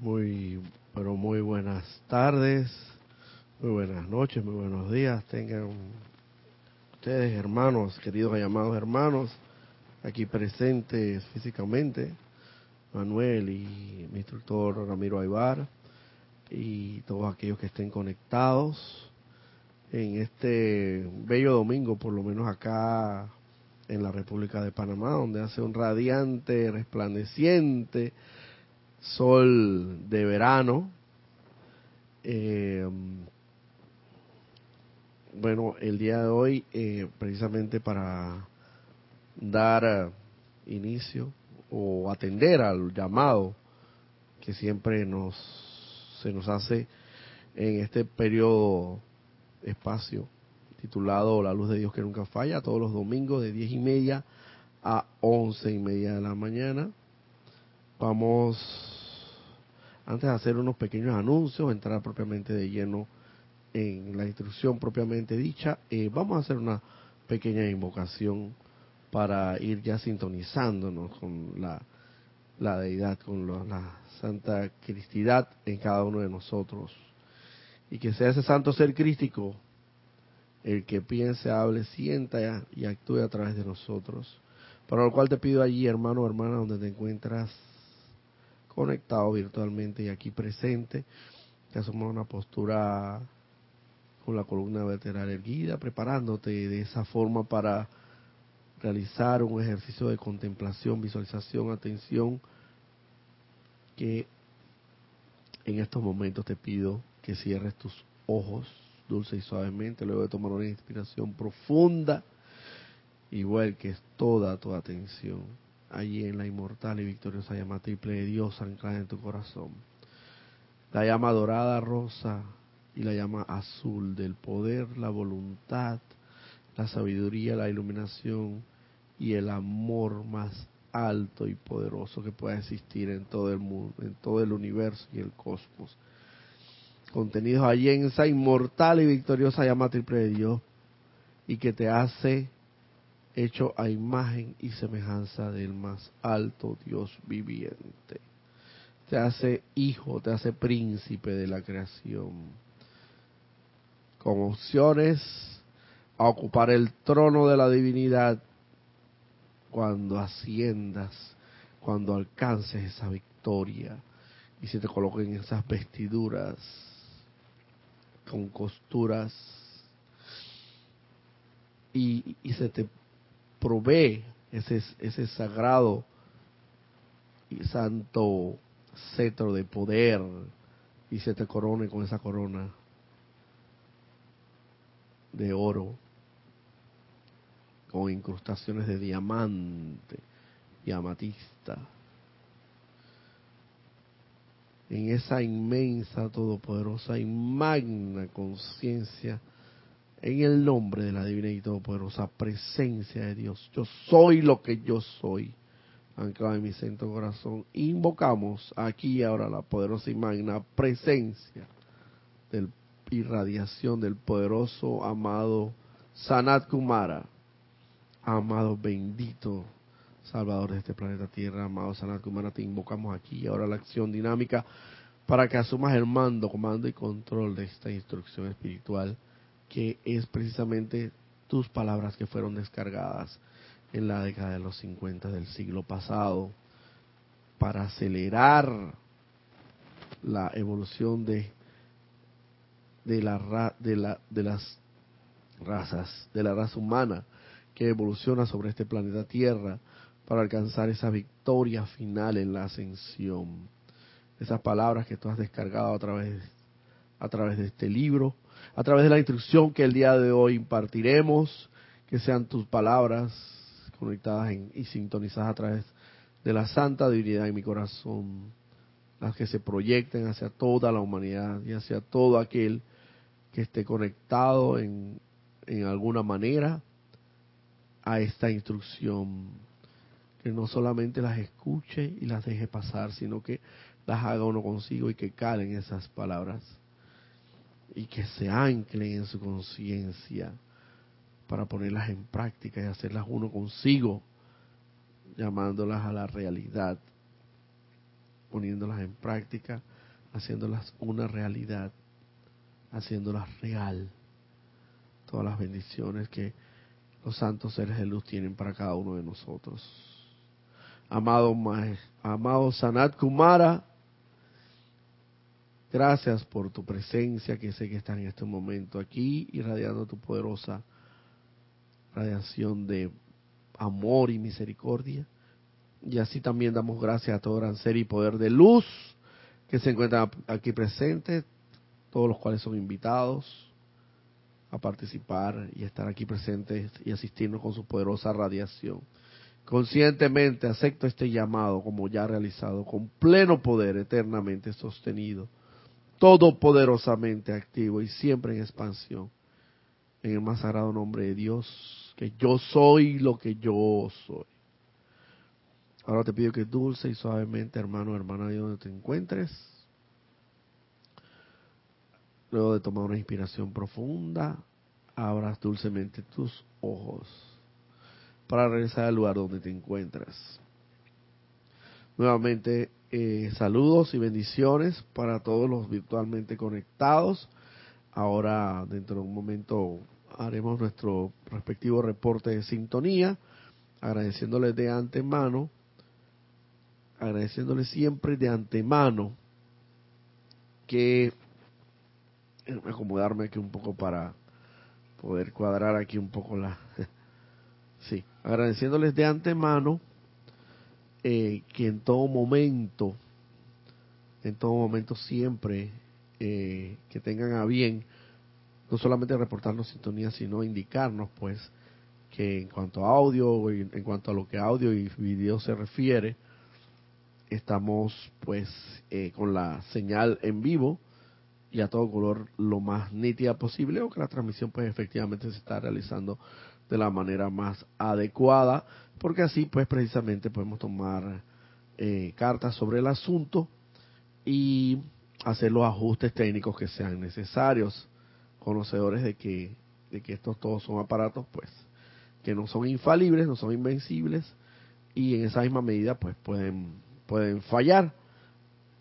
Muy, pero muy buenas tardes, muy buenas noches, muy buenos días. Tengan ustedes, hermanos, queridos y amados hermanos, aquí presentes físicamente, Manuel y mi instructor Ramiro Aybar, y todos aquellos que estén conectados en este bello domingo, por lo menos acá en la República de Panamá, donde hace un radiante, resplandeciente, sol de verano. Eh, bueno, el día de hoy, eh, precisamente para dar eh, inicio o atender al llamado que siempre nos se nos hace en este periodo espacio titulado La luz de Dios que nunca falla, todos los domingos de diez y media a once y media de la mañana Vamos, antes de hacer unos pequeños anuncios, entrar propiamente de lleno en la instrucción propiamente dicha, eh, vamos a hacer una pequeña invocación para ir ya sintonizándonos con la, la deidad, con la santa cristidad en cada uno de nosotros. Y que sea ese santo ser crístico el que piense, hable, sienta y actúe a través de nosotros. Para lo cual te pido allí, hermano o hermana, donde te encuentras, conectado virtualmente y aquí presente, te asumas una postura con la columna vertebral erguida, preparándote de esa forma para realizar un ejercicio de contemplación, visualización, atención, que en estos momentos te pido que cierres tus ojos dulce y suavemente, luego de tomar una inspiración profunda, igual que es toda tu atención allí en la inmortal y victoriosa llama triple de Dios anclada en tu corazón. La llama dorada, rosa y la llama azul del poder, la voluntad, la sabiduría, la iluminación y el amor más alto y poderoso que pueda existir en todo el mundo, en todo el universo y el cosmos. Contenidos allí en esa inmortal y victoriosa llama triple de Dios y que te hace hecho a imagen y semejanza del más alto Dios viviente. Te hace hijo, te hace príncipe de la creación. Con opciones a ocupar el trono de la divinidad cuando asciendas, cuando alcances esa victoria y se te coloquen esas vestiduras con costuras y, y se te provee ese, ese sagrado y santo cetro de poder y se te corone con esa corona de oro con incrustaciones de diamante y amatista. En esa inmensa, todopoderosa y magna conciencia en el nombre de la divina y todopoderosa presencia de Dios. Yo soy lo que yo soy. Anclado en mi centro corazón, invocamos aquí ahora la poderosa y magna presencia del irradiación del poderoso amado Sanat Kumara, amado bendito Salvador de este planeta Tierra, amado Sanat Kumara, te invocamos aquí ahora la acción dinámica para que asumas el mando, comando y control de esta instrucción espiritual que es precisamente tus palabras que fueron descargadas en la década de los 50 del siglo pasado para acelerar la evolución de de la de la de las razas de la raza humana que evoluciona sobre este planeta Tierra para alcanzar esa victoria final en la ascensión. Esas palabras que tú has descargado a través a través de este libro a través de la instrucción que el día de hoy impartiremos, que sean tus palabras conectadas y sintonizadas a través de la santa divinidad en mi corazón, las que se proyecten hacia toda la humanidad y hacia todo aquel que esté conectado en, en alguna manera a esta instrucción, que no solamente las escuche y las deje pasar, sino que las haga uno consigo y que calen esas palabras y que se anclen en su conciencia para ponerlas en práctica y hacerlas uno consigo, llamándolas a la realidad poniéndolas en práctica, haciéndolas una realidad, haciéndolas real. Todas las bendiciones que los santos seres de luz tienen para cada uno de nosotros. Amado, amado Sanat Kumara, gracias por tu presencia que sé que está en este momento aquí irradiando tu poderosa radiación de amor y misericordia. Y así también damos gracias a todo gran ser y poder de luz que se encuentran aquí presentes, todos los cuales son invitados a participar y estar aquí presentes y asistirnos con su poderosa radiación. Conscientemente acepto este llamado como ya realizado, con pleno poder eternamente sostenido, todopoderosamente activo y siempre en expansión, en el más sagrado nombre de Dios, que yo soy lo que yo soy. Ahora te pido que dulce y suavemente, hermano, hermana, de donde te encuentres, luego de tomar una inspiración profunda, abras dulcemente tus ojos para regresar al lugar donde te encuentras. Nuevamente, eh, saludos y bendiciones para todos los virtualmente conectados. Ahora, dentro de un momento, haremos nuestro respectivo reporte de sintonía, agradeciéndoles de antemano agradeciéndole siempre de antemano que acomodarme aquí un poco para poder cuadrar aquí un poco la sí agradeciéndoles de antemano eh, que en todo momento en todo momento siempre eh, que tengan a bien no solamente reportarnos sintonía sino indicarnos pues que en cuanto a audio en cuanto a lo que audio y video se refiere estamos pues eh, con la señal en vivo y a todo color lo más nítida posible o que la transmisión pues efectivamente se está realizando de la manera más adecuada porque así pues precisamente podemos tomar eh, cartas sobre el asunto y hacer los ajustes técnicos que sean necesarios conocedores de que de que estos todos son aparatos pues que no son infalibles no son invencibles y en esa misma medida pues pueden pueden fallar.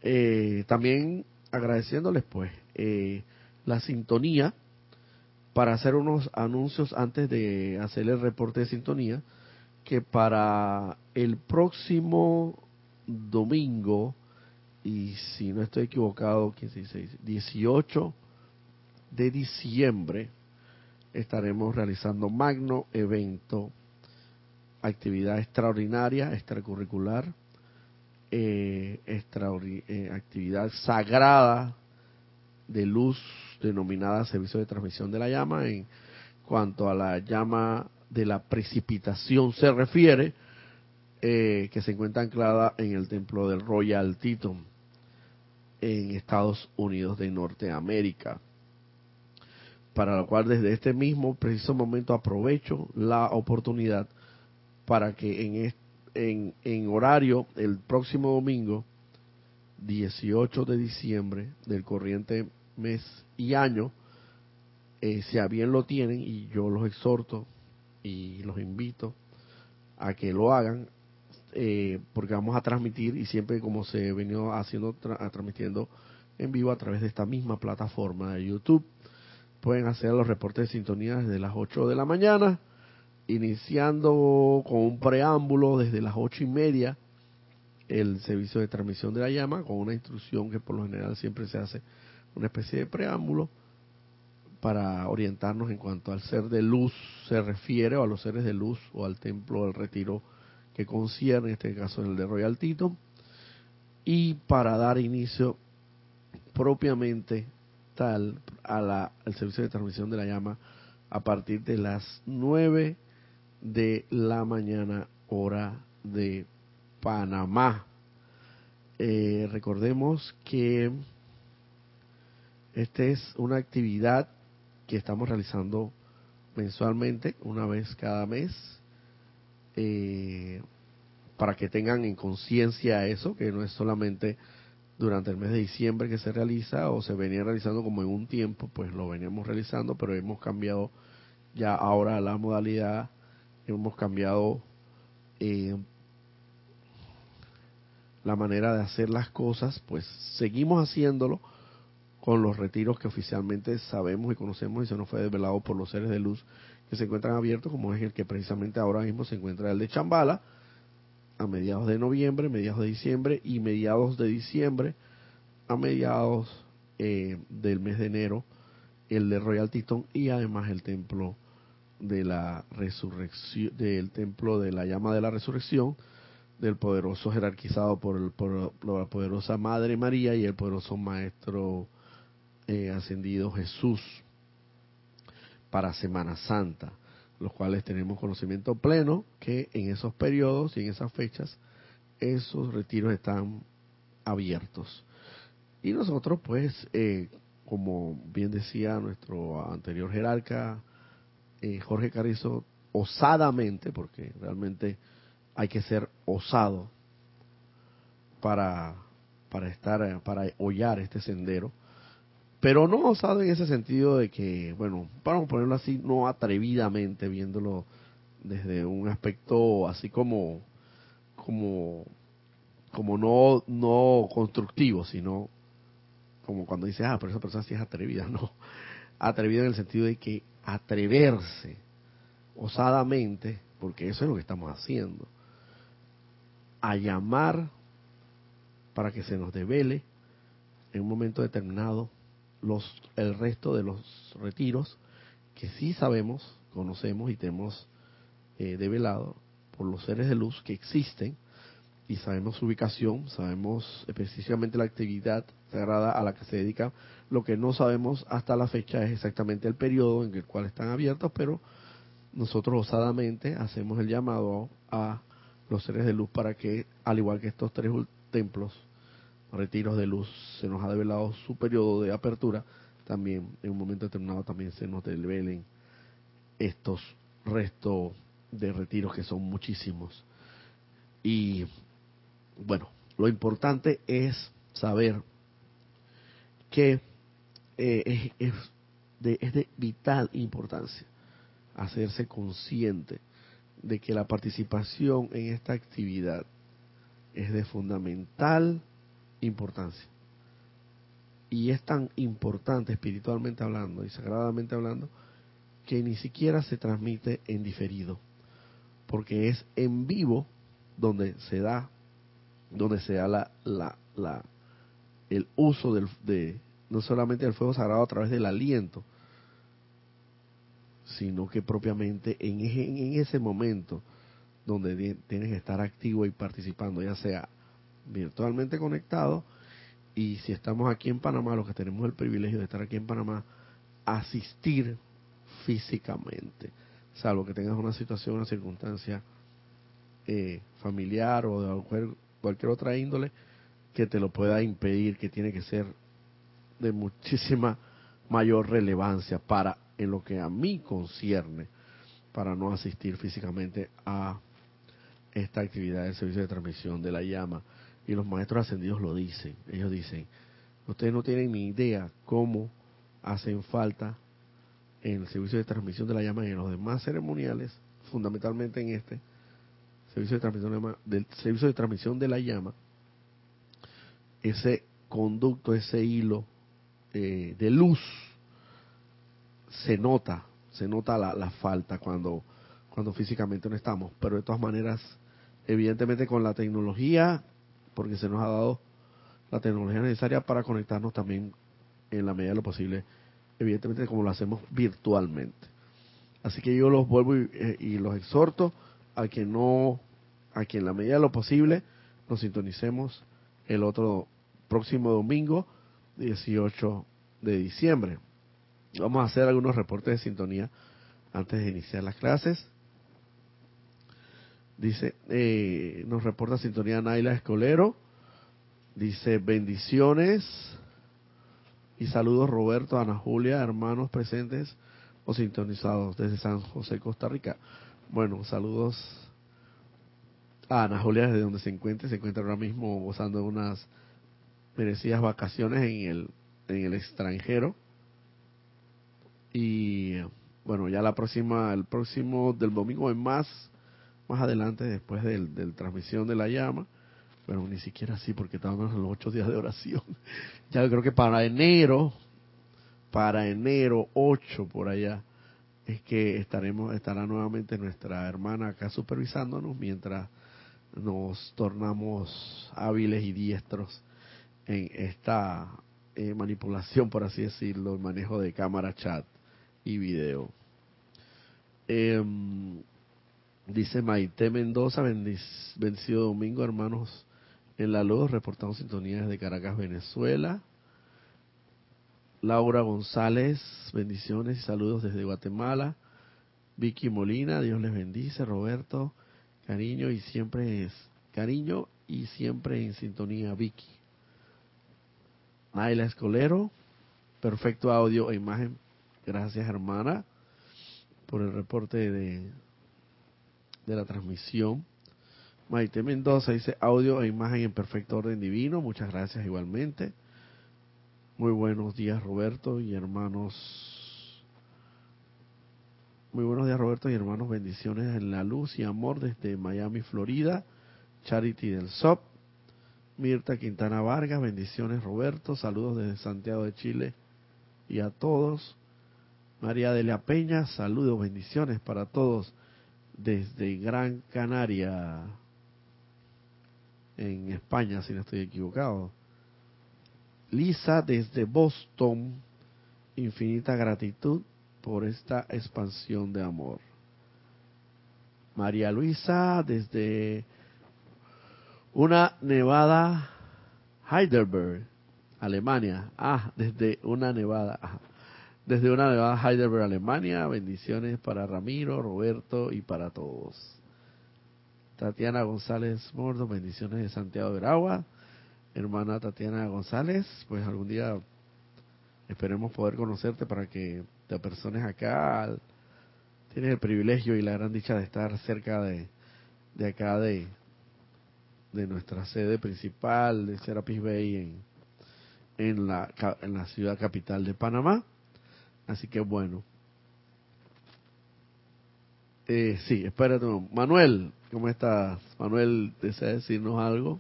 Eh, también agradeciéndoles pues eh, la sintonía para hacer unos anuncios antes de hacer el reporte de sintonía que para el próximo domingo y si no estoy equivocado 15, 18 de diciembre estaremos realizando magno evento actividad extraordinaria extracurricular eh, eh, actividad sagrada de luz denominada servicio de transmisión de la llama. En cuanto a la llama de la precipitación se refiere eh, que se encuentra anclada en el templo del Royal Teton en Estados Unidos de Norteamérica para lo cual desde este mismo preciso momento aprovecho la oportunidad para que en este en, horario el próximo domingo, 18 de diciembre del corriente mes y año, eh, si a bien lo tienen, y yo los exhorto y los invito a que lo hagan, eh, porque vamos a transmitir, y siempre como se venido haciendo, transmitiendo en vivo a través de esta misma plataforma de YouTube, pueden hacer los reportes de sintonía desde las 8 de la mañana iniciando con un preámbulo desde las ocho y media el servicio de transmisión de la llama con una instrucción que por lo general siempre se hace una especie de preámbulo para orientarnos en cuanto al ser de luz se refiere o a los seres de luz o al templo del retiro que concierne en este caso el de Royal Tito y para dar inicio propiamente tal a la, al servicio de transmisión de la llama a partir de las nueve de la mañana hora de Panamá. Eh, recordemos que esta es una actividad que estamos realizando mensualmente, una vez cada mes, eh, para que tengan en conciencia eso, que no es solamente durante el mes de diciembre que se realiza o se venía realizando como en un tiempo, pues lo veníamos realizando, pero hemos cambiado ya ahora la modalidad hemos cambiado eh, la manera de hacer las cosas, pues seguimos haciéndolo con los retiros que oficialmente sabemos y conocemos y se nos fue desvelado por los seres de luz que se encuentran abiertos, como es el que precisamente ahora mismo se encuentra el de Chambala, a mediados de noviembre, mediados de diciembre y mediados de diciembre a mediados eh, del mes de enero, el de Royal Teton y además el templo de la resurrección, del templo de la llama de la resurrección, del poderoso jerarquizado por, el, por la poderosa Madre María y el poderoso Maestro eh, ascendido Jesús para Semana Santa, los cuales tenemos conocimiento pleno que en esos periodos y en esas fechas esos retiros están abiertos. Y nosotros pues, eh, como bien decía nuestro anterior jerarca, eh, Jorge Carrizo, osadamente, porque realmente hay que ser osado para, para estar, para hollar este sendero, pero no osado en ese sentido de que, bueno, vamos a ponerlo así, no atrevidamente, viéndolo desde un aspecto así como, como, como no, no constructivo, sino como cuando dices, ah, pero esa persona sí es atrevida, no, atrevida en el sentido de que atreverse osadamente, porque eso es lo que estamos haciendo, a llamar para que se nos devele en un momento determinado los el resto de los retiros que sí sabemos, conocemos y tenemos eh, develado por los seres de luz que existen y sabemos su ubicación, sabemos específicamente la actividad sagrada a la que se dedica. Lo que no sabemos hasta la fecha es exactamente el periodo en el cual están abiertos, pero nosotros osadamente hacemos el llamado a los seres de luz para que, al igual que estos tres templos, retiros de luz, se nos ha develado su periodo de apertura, también en un momento determinado también se nos develen estos restos de retiros que son muchísimos. Y bueno, lo importante es saber que eh, es, de, es de vital importancia hacerse consciente de que la participación en esta actividad es de fundamental importancia. Y es tan importante espiritualmente hablando y sagradamente hablando que ni siquiera se transmite en diferido, porque es en vivo donde se da, donde se da la, la, la el uso del, de no solamente del fuego sagrado a través del aliento, sino que propiamente en, en ese momento donde tienes que estar activo y participando, ya sea virtualmente conectado y si estamos aquí en Panamá, los que tenemos el privilegio de estar aquí en Panamá, asistir físicamente, salvo que tengas una situación, una circunstancia eh, familiar o de cualquier, cualquier otra índole que te lo pueda impedir, que tiene que ser de muchísima mayor relevancia para, en lo que a mí concierne, para no asistir físicamente a esta actividad del servicio de transmisión de la llama y los maestros ascendidos lo dicen. Ellos dicen, ustedes no tienen ni idea cómo hacen falta en el servicio de transmisión de la llama y en los demás ceremoniales, fundamentalmente en este servicio de transmisión de, del servicio de transmisión de la llama, ese conducto, ese hilo eh, de luz se nota, se nota la, la falta cuando cuando físicamente no estamos, pero de todas maneras, evidentemente con la tecnología porque se nos ha dado la tecnología necesaria para conectarnos también en la medida de lo posible, evidentemente como lo hacemos virtualmente. Así que yo los vuelvo y, eh, los exhorto a que no, a que en la medida de lo posible nos sintonicemos el otro próximo domingo, 18 de diciembre. Vamos a hacer algunos reportes de sintonía antes de iniciar las clases. Dice, eh, nos reporta sintonía Naila Escolero. Dice, bendiciones y saludos Roberto, Ana Julia, hermanos presentes o sintonizados desde San José, Costa Rica. Bueno, saludos a Ana Julia desde donde se encuentra. Se encuentra ahora mismo gozando de unas merecidas vacaciones en el, en el extranjero. Y bueno, ya la próxima, el próximo del domingo en más más adelante, después del, transmisión de la llama, Pero ni siquiera así, porque estamos en los ocho días de oración. Ya creo que para enero, para enero 8 por allá, es que estaremos, estará nuevamente nuestra hermana acá supervisándonos mientras nos tornamos hábiles y diestros en esta eh, manipulación, por así decirlo, el manejo de cámara, chat y video. Em, dice Maite Mendoza, vencido domingo, hermanos en la luz, reportamos sintonías de Caracas, Venezuela. Laura González, bendiciones y saludos desde Guatemala. Vicky Molina, Dios les bendice. Roberto, cariño y siempre es cariño y siempre en sintonía, Vicky. Naila Escolero, perfecto audio e imagen. Gracias, hermana, por el reporte de, de la transmisión. Maite Mendoza dice audio e imagen en perfecto orden divino. Muchas gracias igualmente. Muy buenos días Roberto y hermanos. Muy buenos días Roberto y hermanos. Bendiciones en la luz y amor desde Miami, Florida. Charity del SOP. Mirta Quintana Vargas. Bendiciones Roberto. Saludos desde Santiago de Chile y a todos. María Delia Peña. Saludos, bendiciones para todos desde Gran Canaria en España, si no estoy equivocado. Lisa desde Boston, infinita gratitud por esta expansión de amor. María Luisa desde una nevada Heidelberg, Alemania. Ah, desde una nevada. Desde una nevada Heidelberg, Alemania. Bendiciones para Ramiro, Roberto y para todos. Tatiana González Mordo, bendiciones de Santiago de Aragua. Hermana Tatiana González, pues algún día esperemos poder conocerte para que te persones acá. Tienes el privilegio y la gran dicha de estar cerca de, de acá de, de nuestra sede principal de Serapis Bay en, en, la, en la ciudad capital de Panamá. Así que bueno. Eh, sí, espérate. Manuel, ¿Cómo estás? Manuel, ¿desea decirnos algo?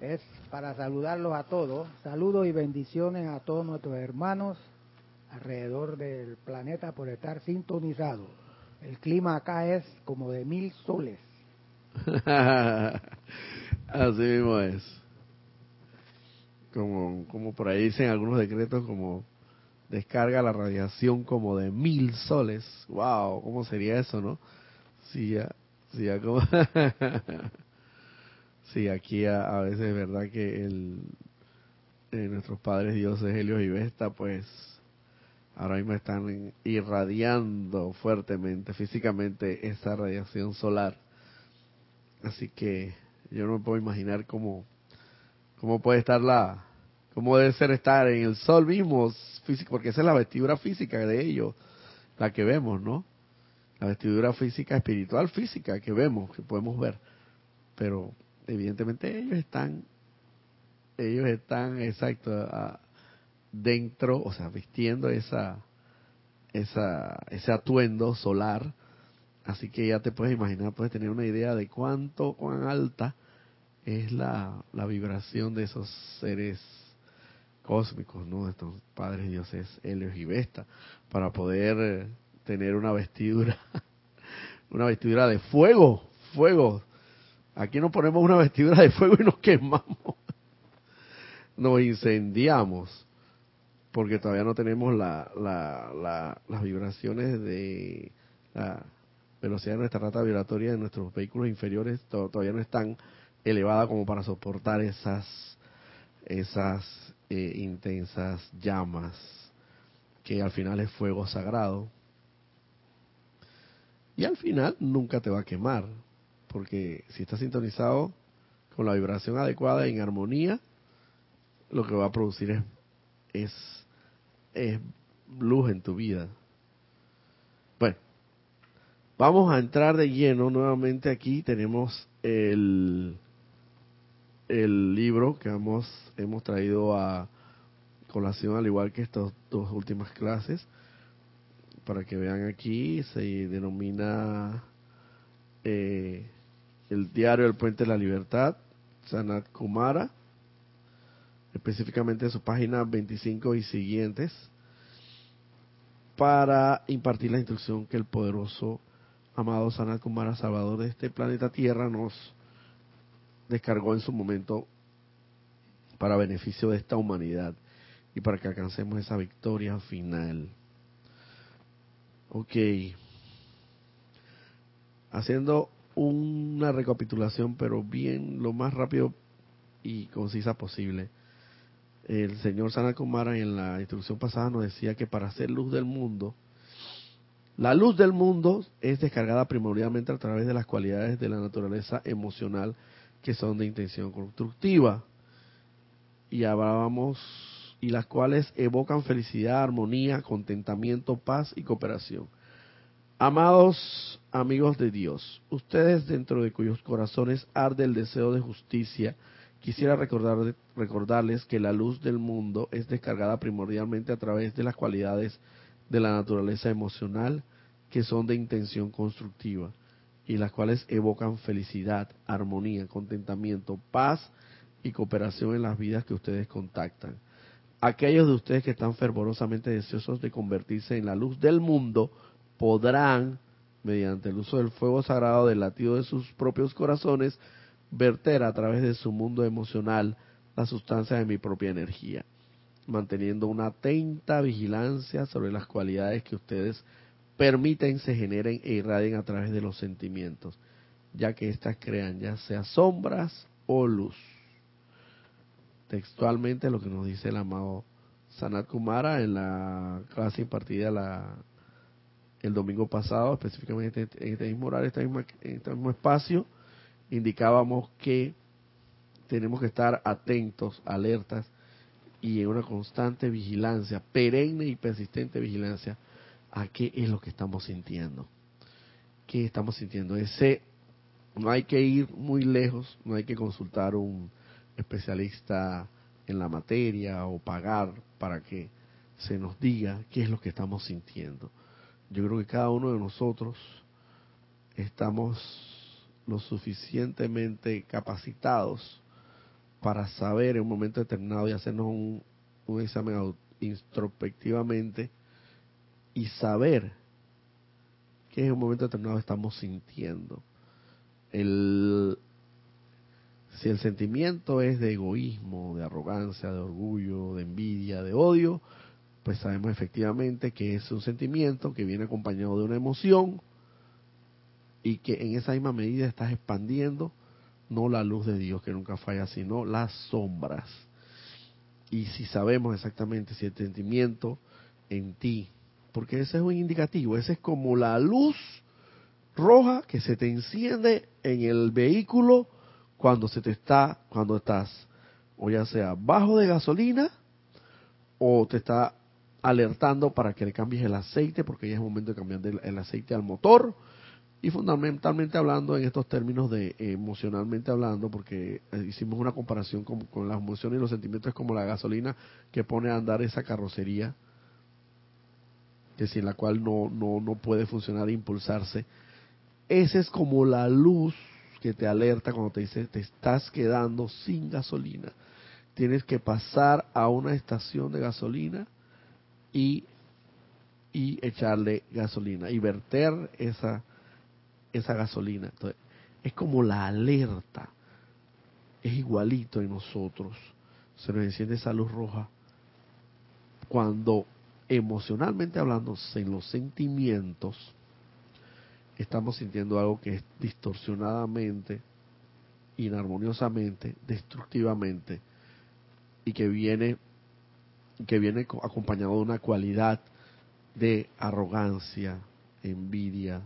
Eh, es para saludarlos a todos. Saludos y bendiciones a todos nuestros hermanos alrededor del planeta por estar sintonizados. El clima acá es como de mil soles. Así mismo es. Como, como por ahí dicen algunos decretos como descarga la radiación como de mil soles. Wow, ¿cómo sería eso, no? Sí, ya, sí, ya como... sí, aquí a, veces es verdad que el, eh, nuestros padres dioses Helios y Vesta, pues ahora mismo están irradiando fuertemente, físicamente, esa radiación solar. Así que yo no me puedo imaginar cómo, cómo puede estar la, cómo debe ser estar en el sol mismo, físico, porque esa es la vestidura física de ellos, la que vemos, ¿no? la vestidura física, espiritual física que vemos, que podemos ver. Pero evidentemente ellos están, ellos están, exacto, dentro, o sea, vistiendo esa, esa, ese atuendo solar. Así que ya te puedes imaginar, puedes tener una idea de cuánto, cuán alta es la, la vibración de esos seres cósmicos, ¿no? De estos padres dioses Helios y Vesta, para poder tener una vestidura, una vestidura de fuego, fuego. Aquí no ponemos una vestidura de fuego y nos quemamos, nos incendiamos, porque todavía no tenemos la, la, las vibraciones de la velocidad de nuestra rata vibratoria de nuestros vehículos inferiores todavía no están elevada como para soportar esas esas eh, intensas llamas que al final es fuego sagrado y al final nunca te va a quemar, porque si estás sintonizado con la vibración adecuada en armonía, lo que va a producir es, es, es luz en tu vida. Bueno, vamos a entrar de lleno nuevamente aquí. Tenemos el, el libro que hemos, hemos traído a colación, al igual que estas dos últimas clases para que vean aquí, se denomina eh, el diario El Puente de la Libertad, Sanat Kumara, específicamente en su página 25 y siguientes, para impartir la instrucción que el poderoso amado Sanat Kumara, Salvador de este planeta Tierra, nos descargó en su momento para beneficio de esta humanidad y para que alcancemos esa victoria final. Ok. Haciendo una recapitulación, pero bien lo más rápido y concisa posible. El señor Sanat Kumara en la instrucción pasada nos decía que para ser luz del mundo, la luz del mundo es descargada primordialmente a través de las cualidades de la naturaleza emocional que son de intención constructiva. Y hablábamos, y las cuales evocan felicidad, armonía, contentamiento, paz y cooperación. Amados amigos de Dios, ustedes dentro de cuyos corazones arde el deseo de justicia, quisiera recordar, recordarles que la luz del mundo es descargada primordialmente a través de las cualidades de la naturaleza emocional que son de intención constructiva y las cuales evocan felicidad, armonía, contentamiento, paz y cooperación en las vidas que ustedes contactan. Aquellos de ustedes que están fervorosamente deseosos de convertirse en la luz del mundo podrán, mediante el uso del fuego sagrado del latido de sus propios corazones, verter a través de su mundo emocional la sustancia de mi propia energía, manteniendo una atenta vigilancia sobre las cualidades que ustedes permiten se generen e irradien a través de los sentimientos, ya que éstas crean ya sea sombras o luz. Textualmente lo que nos dice el amado Sanat Kumara en la clase impartida la, el domingo pasado, específicamente en este mismo horario, este mismo, en este mismo espacio, indicábamos que tenemos que estar atentos, alertas y en una constante vigilancia, perenne y persistente vigilancia a qué es lo que estamos sintiendo. ¿Qué estamos sintiendo? Ese no hay que ir muy lejos, no hay que consultar un especialista en la materia o pagar para que se nos diga qué es lo que estamos sintiendo. Yo creo que cada uno de nosotros estamos lo suficientemente capacitados para saber en un momento determinado y hacernos un, un examen introspectivamente y saber que en un momento determinado estamos sintiendo. El, si el sentimiento es de egoísmo, de arrogancia, de orgullo, de envidia, de odio, pues sabemos efectivamente que es un sentimiento que viene acompañado de una emoción y que en esa misma medida estás expandiendo no la luz de Dios que nunca falla, sino las sombras. Y si sabemos exactamente si el sentimiento en ti porque ese es un indicativo, ese es como la luz roja que se te enciende en el vehículo cuando se te está, cuando estás, o ya sea bajo de gasolina, o te está alertando para que le cambies el aceite, porque ya es momento de cambiar el aceite al motor, y fundamentalmente hablando en estos términos de emocionalmente hablando, porque eh, hicimos una comparación con, con las emociones y los sentimientos, es como la gasolina que pone a andar esa carrocería que sin la cual no, no, no puede funcionar e impulsarse. Esa es como la luz que te alerta cuando te dice te estás quedando sin gasolina. Tienes que pasar a una estación de gasolina y, y echarle gasolina y verter esa, esa gasolina. Entonces, es como la alerta. Es igualito en nosotros. Se nos enciende esa luz roja cuando emocionalmente hablando, en los sentimientos, estamos sintiendo algo que es distorsionadamente, inarmoniosamente, destructivamente, y que viene, que viene acompañado de una cualidad de arrogancia, envidia,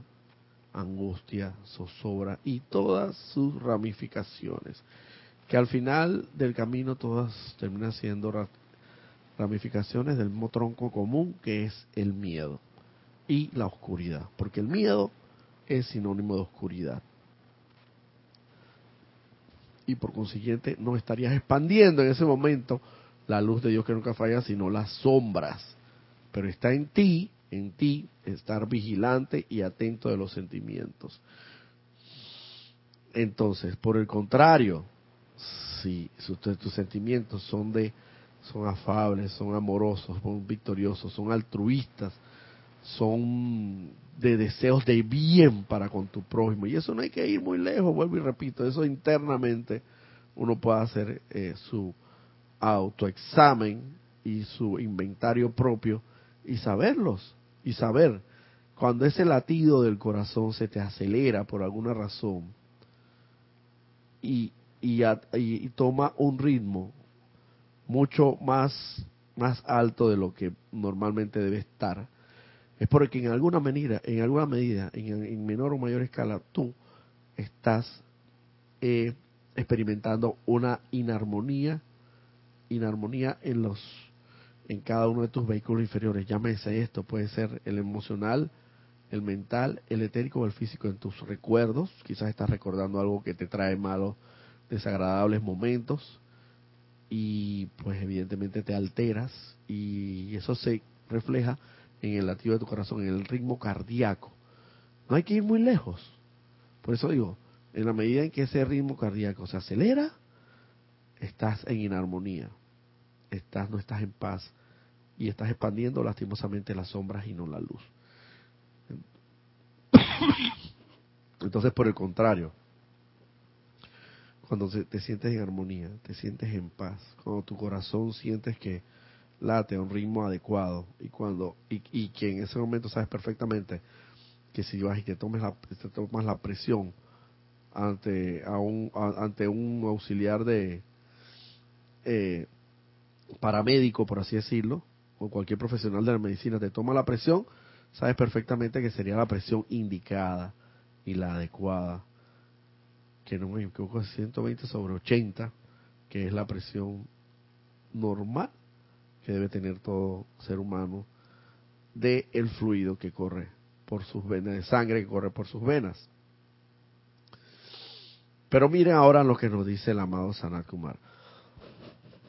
angustia, zozobra y todas sus ramificaciones, que al final del camino todas terminan siendo ramificaciones del mismo tronco común que es el miedo y la oscuridad, porque el miedo es sinónimo de oscuridad. Y por consiguiente no estarías expandiendo en ese momento la luz de Dios que nunca falla, sino las sombras. Pero está en ti, en ti, estar vigilante y atento de los sentimientos. Entonces, por el contrario, si, tus sentimientos son de son afables, son amorosos, son victoriosos, son altruistas, son de deseos de bien para con tu prójimo. Y eso no hay que ir muy lejos, vuelvo y repito, eso internamente uno puede hacer eh, su autoexamen y su inventario propio y saberlos, y saber cuando ese latido del corazón se te acelera por alguna razón y, y, y toma un ritmo mucho más, más alto de lo que normalmente debe estar, es porque en alguna medida, en alguna medida, en, menor o mayor escala, tú estás eh, experimentando una inarmonía, inarmonía en los, en cada uno de tus vehículos inferiores. Llámese esto, puede ser el emocional, el mental, el etérico o el físico en tus recuerdos. Quizás estás recordando algo que te trae malos, desagradables momentos y pues evidentemente te alteras y eso se refleja en el latido de tu corazón, en el ritmo cardíaco. No hay que ir muy lejos. Por eso digo, en la medida en que ese ritmo cardíaco se acelera, estás en inarmonía, estás, no estás en paz y estás expandiendo lastimosamente las sombras y no la luz. Entonces, por el contrario, cuando te sientes en armonía, te sientes en paz, cuando tu corazón sientes que late a un ritmo adecuado y cuando y, que en ese momento sabes perfectamente que si vas y te tomes la te tomas la presión ante a un ante un auxiliar de eh, paramédico por así decirlo o cualquier profesional de la medicina te toma la presión sabes perfectamente que sería la presión indicada y la adecuada que no me equivoco es 120 sobre 80 que es la presión normal que debe tener todo ser humano de el fluido que corre por sus venas, de sangre que corre por sus venas. Pero miren ahora lo que nos dice el amado Sanat Kumar.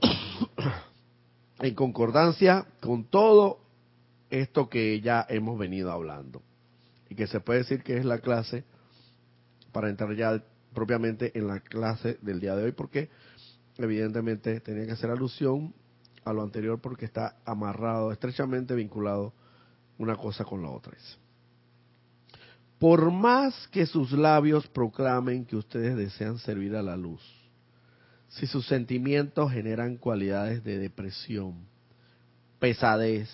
en concordancia con todo esto que ya hemos venido hablando y que se puede decir que es la clase para entrar ya propiamente en la clase del día de hoy porque evidentemente tenía que hacer alusión a lo anterior porque está amarrado, estrechamente vinculado una cosa con la otra. Por más que sus labios proclamen que ustedes desean servir a la luz, si sus sentimientos generan cualidades de depresión, pesadez,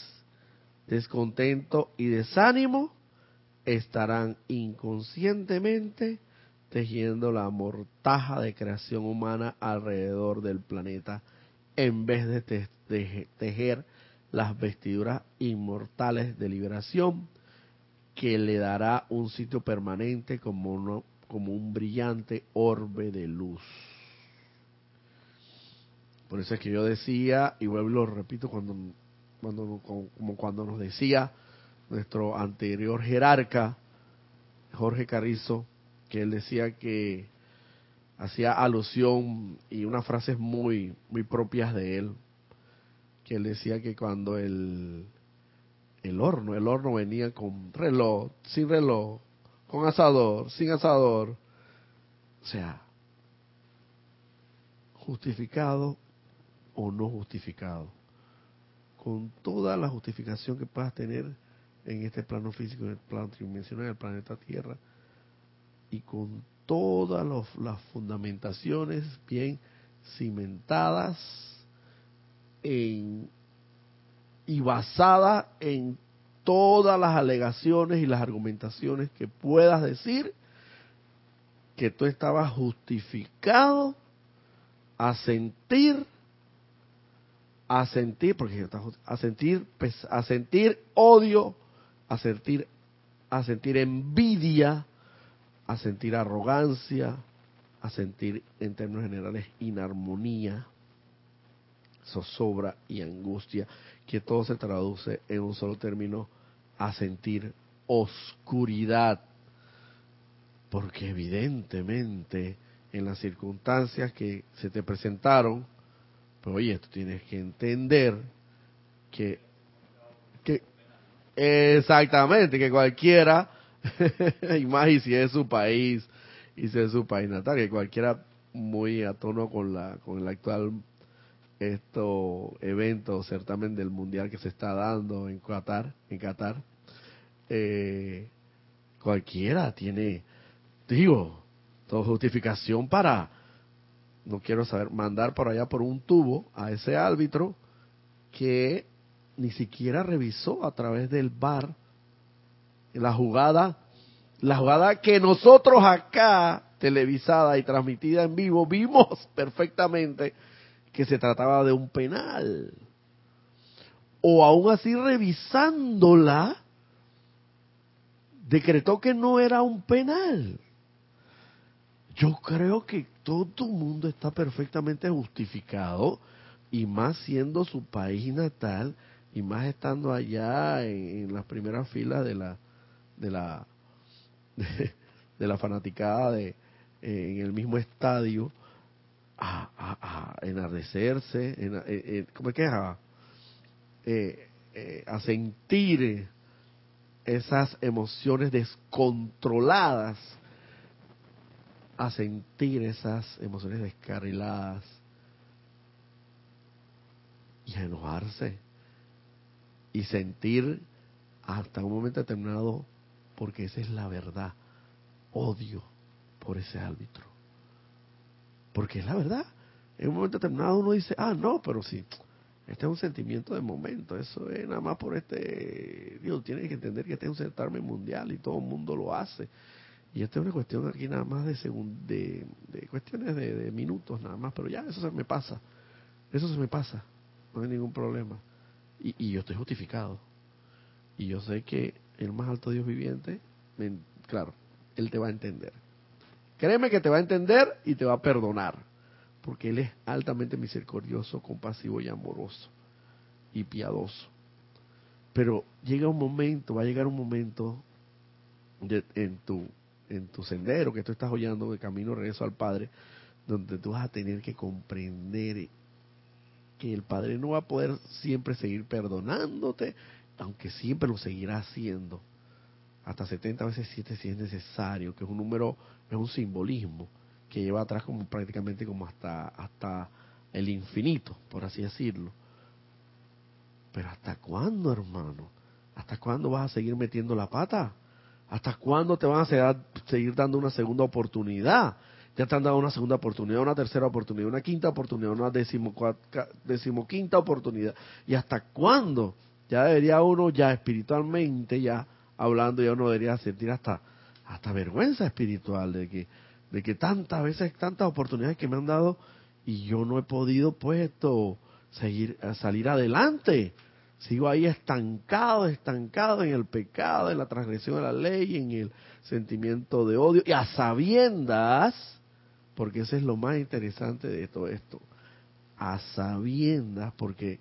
descontento y desánimo, estarán inconscientemente tejiendo la mortaja de creación humana alrededor del planeta en vez de tejer las vestiduras inmortales de liberación que le dará un sitio permanente como, uno, como un brillante orbe de luz. Por eso es que yo decía, y vuelvo y lo repito cuando, cuando, como cuando nos decía nuestro anterior jerarca, Jorge Carrizo, que él decía que hacía alusión y unas frases muy, muy propias de él, que él decía que cuando el, el horno, el horno venía con reloj, sin reloj, con asador, sin asador, o sea, justificado o no justificado, con toda la justificación que puedas tener en este plano físico, en el plano tridimensional, en el planeta Tierra, y con todas las fundamentaciones bien cimentadas y basada en todas las alegaciones y las argumentaciones que puedas decir que tú estabas justificado a sentir a sentir porque a sentir a sentir odio a sentir a sentir envidia a sentir arrogancia a sentir en términos generales inarmonía zozobra y angustia, que todo se traduce en un solo término, a sentir oscuridad. Porque evidentemente en las circunstancias que se te presentaron, pues oye, tú tienes que entender que, que exactamente, que cualquiera, y más y si es su país, hice en su país natal, que cualquiera muy a tono con la con el actual esto evento certamen del mundial que se está dando en Qatar en Qatar eh, cualquiera tiene digo toda justificación para no quiero saber mandar por allá por un tubo a ese árbitro que ni siquiera revisó a través del bar la jugada la jugada que nosotros acá televisada y transmitida en vivo, vimos perfectamente que se trataba de un penal. O aún así revisándola, decretó que no era un penal. Yo creo que todo el mundo está perfectamente justificado y más siendo su país natal y más estando allá en, las primeras filas de la de la de la fanaticada de, en el mismo estadio a, enardecerse, en, eh, ¿cómo es que a, eh, eh, a sentir esas emociones descontroladas, a sentir esas emociones descarriladas y a enojarse y sentir hasta un momento determinado, porque esa es la verdad, odio por ese árbitro. Porque es la verdad. En un momento determinado uno dice, ah, no, pero sí, este es un sentimiento de momento, eso es nada más por este, Dios, tiene que entender que este es un certamen mundial y todo el mundo lo hace. Y esta es una cuestión aquí nada más de, de, de cuestiones de, minutos nada más, pero ya eso se me pasa, eso se me pasa, no hay ningún problema. Y yo estoy justificado. Y yo sé que el más alto Dios viviente, claro, Él te va a entender. Créeme que te va a entender y te va a perdonar, porque Él es altamente misericordioso, compasivo y amoroso y piadoso. Pero llega un momento, va a llegar un momento en tu en tu sendero que tú estás oyendo de camino regreso al Padre, donde tú vas a tener que comprender que el Padre no va a poder siempre seguir perdonándote, aunque siempre lo seguirá haciendo hasta 70 veces 7 si es necesario, que es un número, es un simbolismo que lleva atrás como prácticamente como hasta hasta el infinito, por así decirlo. Pero ¿hasta cuándo, hermano? ¿Hasta cuándo vas a seguir metiendo la pata? ¿Hasta cuándo te van a seguir dando una segunda oportunidad? Ya te han dado una segunda oportunidad, una tercera oportunidad, una quinta oportunidad, una decimoquinta oportunidad. ¿Y hasta cuándo? Ya debería uno ya espiritualmente ya hablando ya uno debería sentir hasta hasta vergüenza espiritual de que de que tantas veces tantas oportunidades que me han dado y yo no he podido pues esto seguir salir adelante. Sigo ahí estancado estancado en el pecado en la transgresión de la ley en el sentimiento de odio y a sabiendas porque eso es lo más interesante de todo esto a sabiendas porque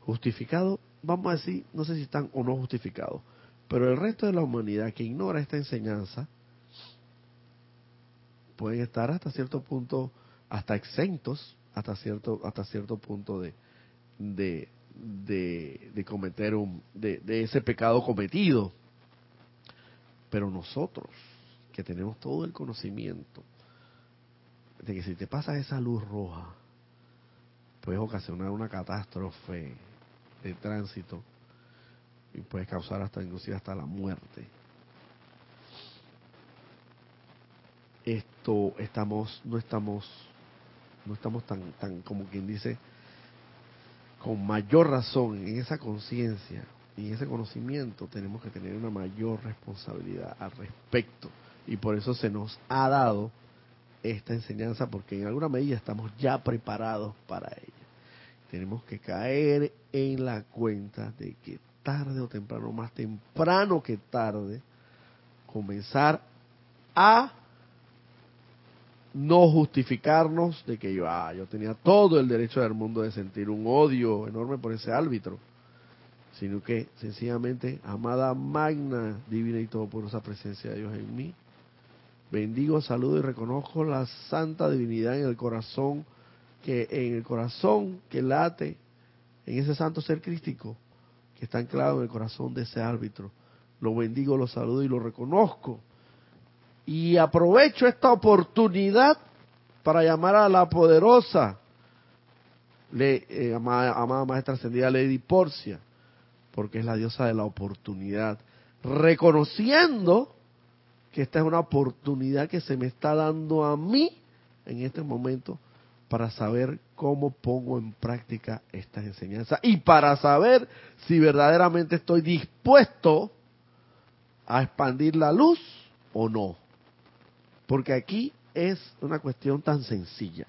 justificado vamos a decir no sé si están o no justificados pero el resto de la humanidad que ignora esta enseñanza pueden estar hasta cierto punto, hasta exentos, hasta cierto, hasta cierto punto de, de, de, cometer un, de, ese pecado cometido. Pero nosotros, que tenemos todo el conocimiento de que si te pasa esa luz roja, puedes ocasionar una catástrofe de tránsito y puede causar hasta inclusive hasta la muerte. Esto estamos no estamos no estamos tan tan como quien dice con mayor razón en esa conciencia y en ese conocimiento tenemos que tener una mayor responsabilidad al respecto y por eso se nos ha dado esta enseñanza porque en alguna medida estamos ya preparados para ella. Tenemos que caer en la cuenta de que tarde o temprano, más temprano que tarde, comenzar a no justificarnos de que yo, ah, yo tenía todo el derecho del mundo de sentir un odio enorme por ese árbitro, sino que sencillamente, amada magna, divina y todo por esa presencia de Dios en mí, bendigo, saludo y reconozco la santa divinidad en el corazón, que en el corazón que late, en ese santo ser crístico, que está anclado en el corazón de ese árbitro. Lo bendigo, lo saludo y lo reconozco. Y aprovecho esta oportunidad para llamar a la poderosa, le, eh, amada, amada maestra ascendida Lady Porcia, porque es la diosa de la oportunidad, reconociendo que esta es una oportunidad que se me está dando a mí en este momento para saber cómo pongo en práctica estas enseñanzas y para saber si verdaderamente estoy dispuesto a expandir la luz o no. Porque aquí es una cuestión tan sencilla.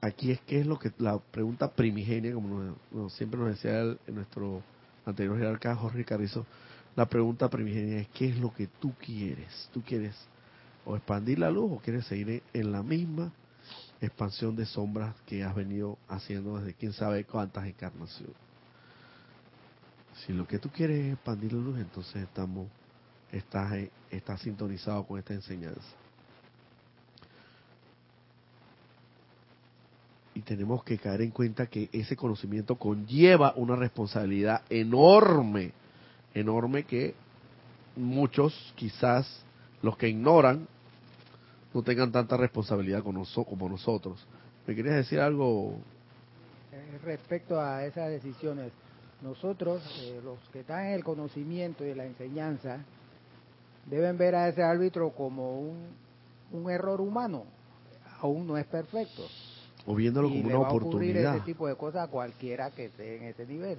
Aquí es que es lo que la pregunta primigenia, como siempre nos decía el, nuestro anterior jerarca Jorge Carrizo, la pregunta primigenia es ¿qué es lo que tú quieres? ¿Tú quieres o expandir la luz o quieres seguir en la misma expansión de sombras que has venido haciendo desde quién sabe cuántas encarnaciones? Si lo que tú quieres es expandir la luz, entonces estamos estás, estás sintonizado con esta enseñanza. y tenemos que caer en cuenta que ese conocimiento conlleva una responsabilidad enorme, enorme que muchos, quizás los que ignoran, no tengan tanta responsabilidad como nosotros. ¿Me querías decir algo? Eh, respecto a esas decisiones, nosotros, eh, los que están en el conocimiento y la enseñanza, deben ver a ese árbitro como un, un error humano, aún no es perfecto o viéndolo como una oportunidad. ese tipo de cosas a cualquiera que esté en ese nivel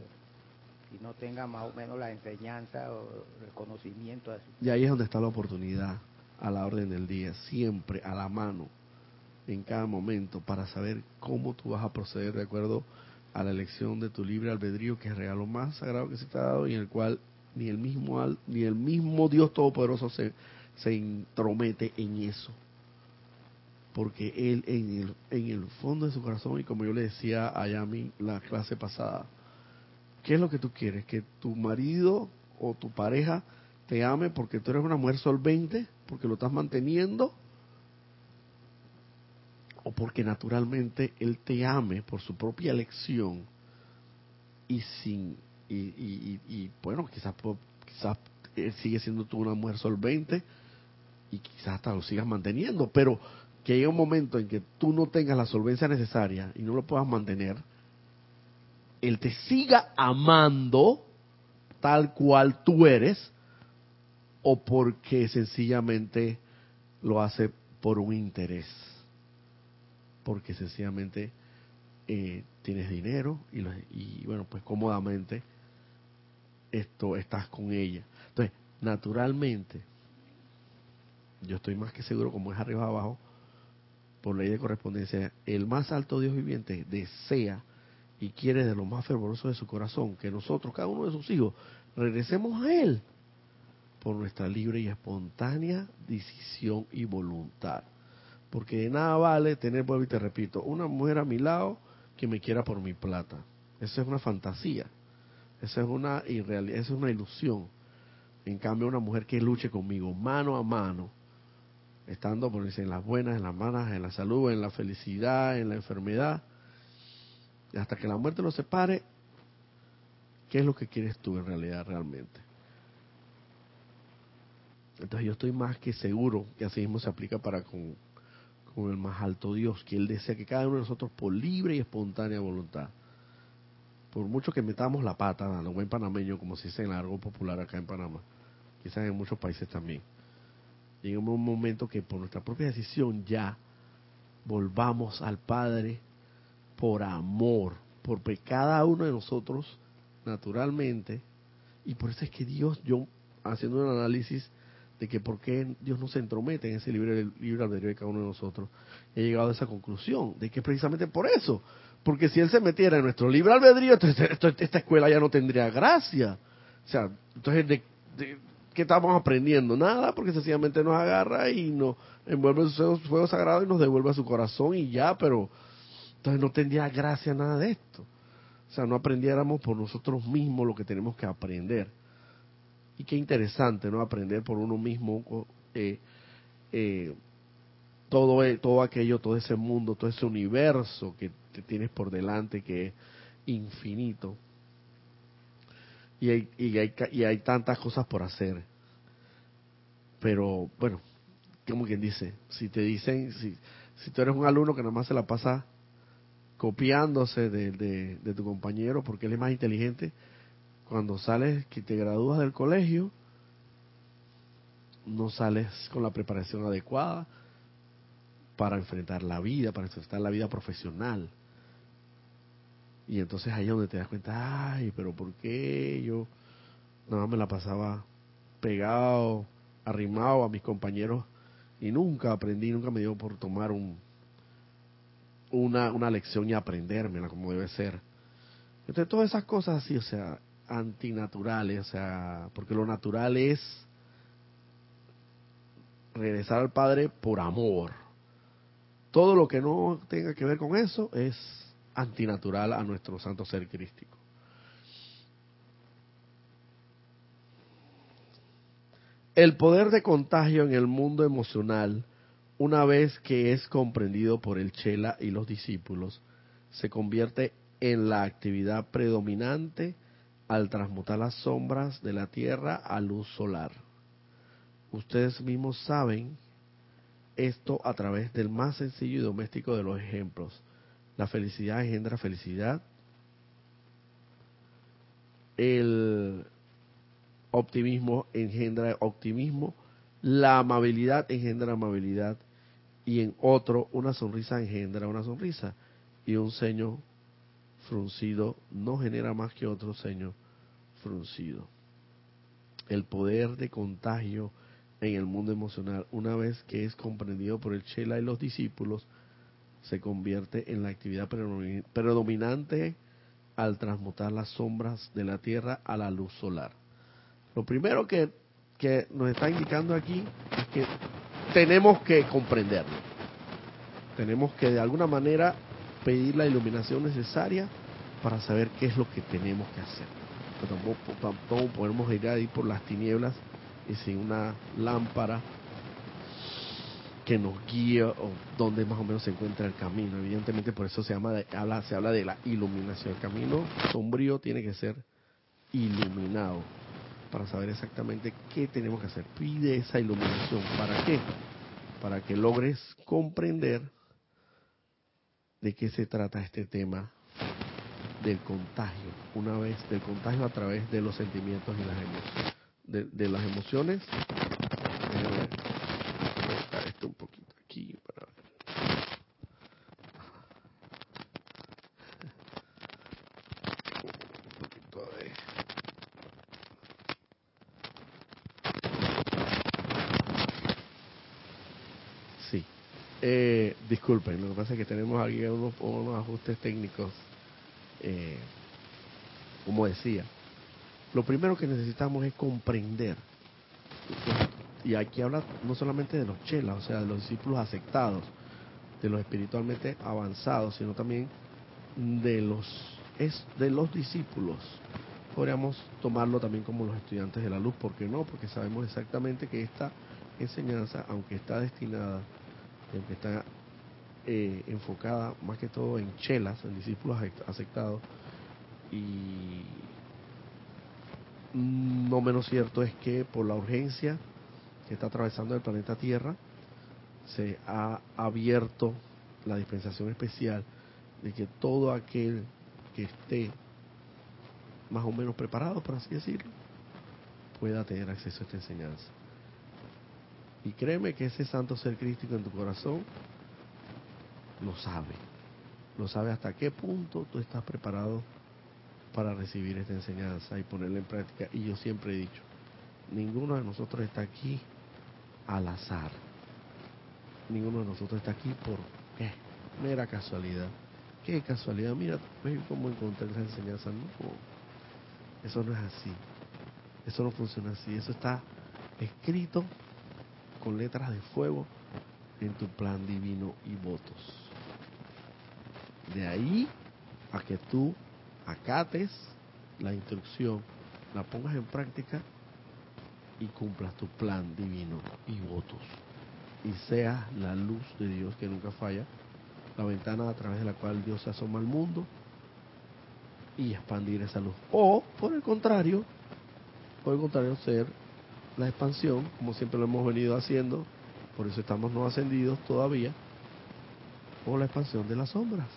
y no tenga más o menos la enseñanza o el conocimiento así. Y ahí es donde está la oportunidad, a la orden del día, siempre a la mano, en cada momento, para saber cómo tú vas a proceder de acuerdo a la elección de tu libre albedrío, que es el regalo más sagrado que se te ha dado y en el cual ni el mismo ni el mismo Dios Todopoderoso se, se intromete en eso porque él en el, en el fondo de su corazón, y como yo le decía a Yami la clase pasada, ¿qué es lo que tú quieres? ¿Que tu marido o tu pareja te ame porque tú eres una mujer solvente, porque lo estás manteniendo? ¿O porque naturalmente él te ame por su propia elección y sin, y, y, y, bueno, quizás, quizás él sigue siendo tú una mujer solvente y quizás hasta lo sigas manteniendo, pero que llegue un momento en que tú no tengas la solvencia necesaria y no lo puedas mantener, Él te siga amando tal cual tú eres o porque sencillamente lo hace por un interés, porque sencillamente eh, tienes dinero y, y bueno, pues cómodamente esto estás con ella. Entonces, naturalmente, yo estoy más que seguro, como es arriba abajo, por ley de correspondencia, el más alto Dios viviente desea y quiere de lo más fervoroso de su corazón que nosotros, cada uno de sus hijos, regresemos a Él por nuestra libre y espontánea decisión y voluntad. Porque de nada vale tener, vuelvo y te repito, una mujer a mi lado que me quiera por mi plata. Esa es una fantasía. Esa es una irrealidad, esa es una ilusión. En cambio, una mujer que luche conmigo mano a mano, estando por en las buenas, en las malas, en la salud, en la felicidad, en la enfermedad, hasta que la muerte los separe, ¿qué es lo que quieres tú en realidad realmente? Entonces yo estoy más que seguro que así mismo se aplica para con, con el más alto Dios, que Él desea que cada uno de nosotros por libre y espontánea voluntad, por mucho que metamos la pata, a lo buen panameño, como se dice en algo popular acá en Panamá, quizás en muchos países también, Llegamos un momento que por nuestra propia decisión ya volvamos al Padre por amor, porque cada uno de nosotros, naturalmente, y por eso es que Dios, yo haciendo un análisis de que por qué Dios no se entromete en ese libre, albedrío de cada uno de nosotros, he llegado a esa conclusión, de que precisamente por eso, porque si Él se metiera en nuestro libre albedrío, entonces esta escuela ya no tendría gracia. O sea, entonces, de, ¿qué estamos aprendiendo? Nada, porque sencillamente nos agarra y nos envuelve su fuego, sagrado y nos devuelve a su corazón y ya, pero entonces no tendría gracia nada de esto. O sea, no aprendiéramos por nosotros mismos lo que tenemos que aprender. Y qué interesante, ¿no? Aprender por uno mismo eh, eh, todo, e, todo aquello, todo ese mundo, todo ese universo que te tienes por delante, que es infinito y hay, y hay, tantas cosas por hacer. Pero bueno, como quien dice, si te dicen, si, si tú eres un alumno que nada más se la pasa copiándose de, de, tu compañero porque él es más inteligente, cuando sales, que te gradúas del colegio, no sales con la preparación adecuada para enfrentar la vida, para enfrentar la vida profesional. Y entonces ahí es donde te das cuenta, ay, pero ¿por qué yo nada más me la pasaba pegado, arrimado a mis compañeros y nunca aprendí, nunca me dio por tomar un, una, una lección y aprendérmela como debe ser. Entonces todas esas cosas así, o sea, antinaturales, o sea, porque lo natural es regresar al Padre por amor. Todo lo que no tenga que ver con eso es antinatural a nuestro santo ser crístico. El poder de contagio en el mundo emocional, una vez que es comprendido por el Chela y los discípulos, se convierte en la actividad predominante al transmutar las sombras de la Tierra a luz solar. Ustedes mismos saben esto a través del más sencillo y doméstico de los ejemplos. La felicidad engendra felicidad. El optimismo engendra optimismo, la amabilidad engendra amabilidad y en otro una sonrisa engendra una sonrisa y un ceño fruncido no genera más que otro ceño fruncido. El poder de contagio en el mundo emocional, una vez que es comprendido por el Chela y los discípulos, se convierte en la actividad predominante al transmutar las sombras de la Tierra a la luz solar. Lo primero que, nos está indicando aquí es que tenemos que comprenderlo. Tenemos que de alguna manera pedir la iluminación necesaria para saber qué es lo que tenemos que hacer. Tampoco, podemos ir ahí por las tinieblas y sin una lámpara que nos guíe o donde más o menos se encuentra el camino. Evidentemente por eso se, llama habla, se habla de la iluminación. El camino sombrío tiene que ser iluminado para saber exactamente qué tenemos que hacer. Pide esa iluminación. ¿Para qué? Para que logres comprender de qué se trata este tema del contagio. Una vez del contagio a través de los sentimientos y las emociones. De, de las emociones. esto un poquito aquí para Eh, disculpen, lo que pasa es que tenemos aquí unos, unos ajustes técnicos. Eh, como decía, lo primero que necesitamos es comprender. Y aquí habla no solamente de los chelas, o sea, de los discípulos aceptados, de los espiritualmente avanzados, sino también de los es de los discípulos. Podríamos tomarlo también como los estudiantes de la luz, ¿por qué no? Porque sabemos exactamente que esta enseñanza, aunque está destinada que está eh, enfocada más que todo en chelas, en discípulos aceptados, y no menos cierto es que por la urgencia que está atravesando el planeta Tierra, se ha abierto la dispensación especial de que todo aquel que esté más o menos preparado, por así decirlo, pueda tener acceso a esta enseñanza. Y créeme que ese santo ser crístico en tu corazón lo sabe. Lo sabe hasta qué punto tú estás preparado para recibir esta enseñanza y ponerla en práctica. Y yo siempre he dicho, ninguno de nosotros está aquí al azar. Ninguno de nosotros está aquí por mera casualidad. ¿Qué casualidad? Mira, cómo encontré esa enseñanza. No, eso no es así. Eso no funciona así. Eso está escrito con letras de fuego en tu plan divino y votos. De ahí a que tú acates la instrucción, la pongas en práctica y cumplas tu plan divino y votos. Y seas la luz de Dios que nunca falla, la ventana a través de la cual Dios se asoma al mundo y expandir esa luz. O, por el contrario, por el contrario, ser la expansión, como siempre lo hemos venido haciendo, Por eso estamos no ascendidos todavía por la expansión de las sombras.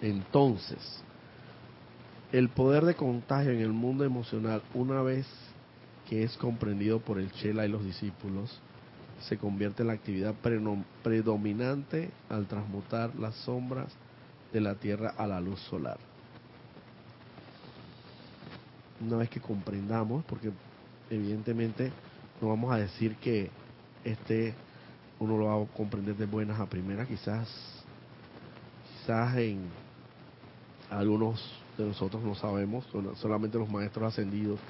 Entonces, el poder de contagio en el mundo emocional, una vez que es comprendido por el Chela y los discípulos, se convierte en la actividad predominante al transmutar las sombras de la Tierra a la luz solar. Una vez que comprendamos, porque evidentemente no vamos a decir que este uno lo va a comprender de buenas a primeras, quizás quizás en algunos de nosotros no sabemos, solamente los maestros ascendidos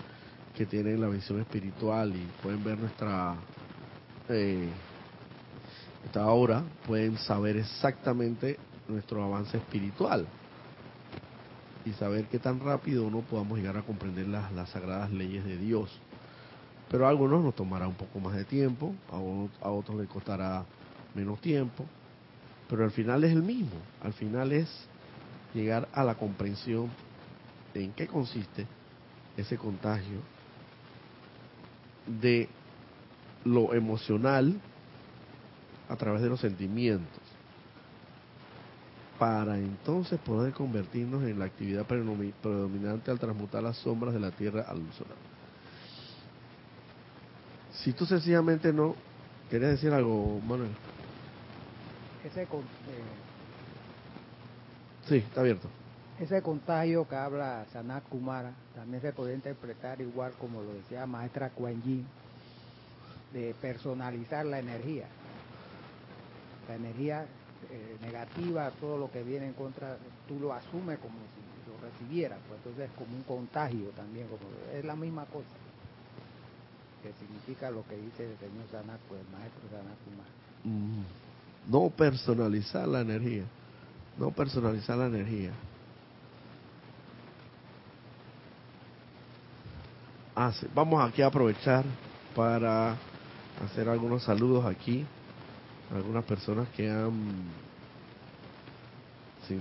que tienen la visión espiritual y pueden ver nuestra eh, esta hora pueden saber exactamente nuestro avance espiritual y saber qué tan rápido uno podamos llegar a comprender las, las sagradas leyes de Dios. Pero a algunos nos tomará un poco más de tiempo, a, a otros les costará menos tiempo, pero al final es el mismo, al final es llegar a la comprensión en qué consiste ese contagio de lo emocional a través de los sentimientos para entonces poder convertirnos en la actividad predominante al transmutar las sombras de la tierra al luz solar. Si tú sencillamente no, ¿quieres decir algo, Manuel? Ese, eh, sí, está abierto. Ese contagio que habla Sanat Kumara también se puede interpretar igual como lo decía maestra Kuan Yin, de personalizar la energía. La energía eh, negativa, todo lo que viene en contra, tú lo asumes como si lo recibieras, pues entonces es como un contagio también, como es la misma cosa, que significa lo que dice el señor Sanat, pues el maestro Sanat mm. No personalizar la energía, no personalizar la energía. Ah, Vamos aquí a aprovechar para hacer algunos saludos aquí algunas personas que han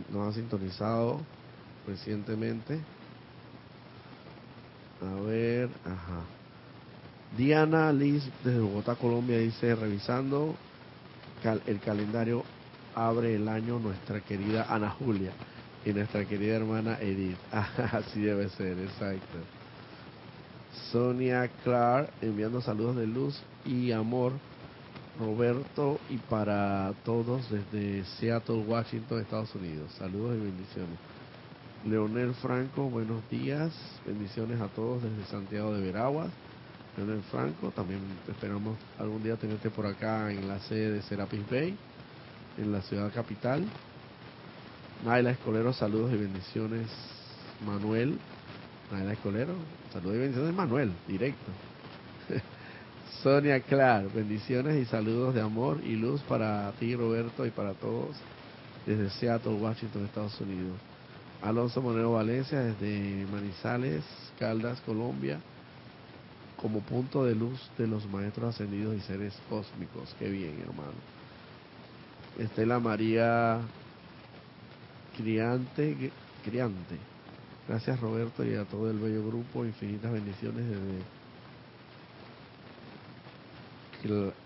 nos han sintonizado recientemente. A ver, ajá. Diana Liz desde Bogotá, Colombia dice, revisando el calendario abre el año nuestra querida Ana Julia y nuestra querida hermana Edith. Así debe ser, exacto. Sonia Clark enviando saludos de luz y amor Roberto y para todos desde Seattle, Washington, Estados Unidos. Saludos y bendiciones. Leonel Franco, buenos días. Bendiciones a todos desde Santiago de Veraguas. Leonel Franco, también esperamos algún día tenerte por acá en la sede de Serapis Bay, en la ciudad capital. Naila Escolero, saludos y bendiciones. Manuel, Naila Escolero, saludos y bendiciones. Manuel, directo. Sonia Clark, bendiciones y saludos de amor y luz para ti, Roberto, y para todos desde Seattle, Washington, Estados Unidos. Alonso Monero Valencia desde Manizales, Caldas, Colombia, como punto de luz de los maestros ascendidos y seres cósmicos. Qué bien, hermano. Estela María Criante, Criante. Gracias, Roberto, y a todo el bello grupo. Infinitas bendiciones desde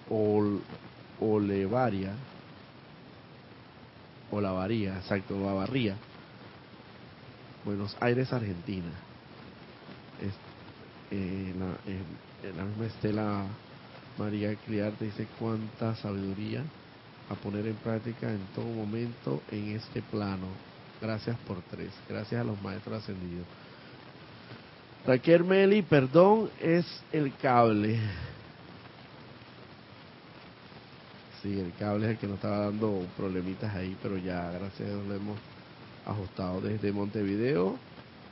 Ol, Olevaria, Olavaría, exacto, Olavarría, Buenos Aires, Argentina. Eh, la, misma Estela María Criarte dice cuánta sabiduría a poner en práctica en todo momento en este plano. Gracias por tres. Gracias a los maestros ascendidos. Raquel Meli, perdón, es el cable. Sí, el cable es el que nos estaba dando problemitas ahí, pero ya, gracias a Dios lo hemos ajustado desde Montevideo.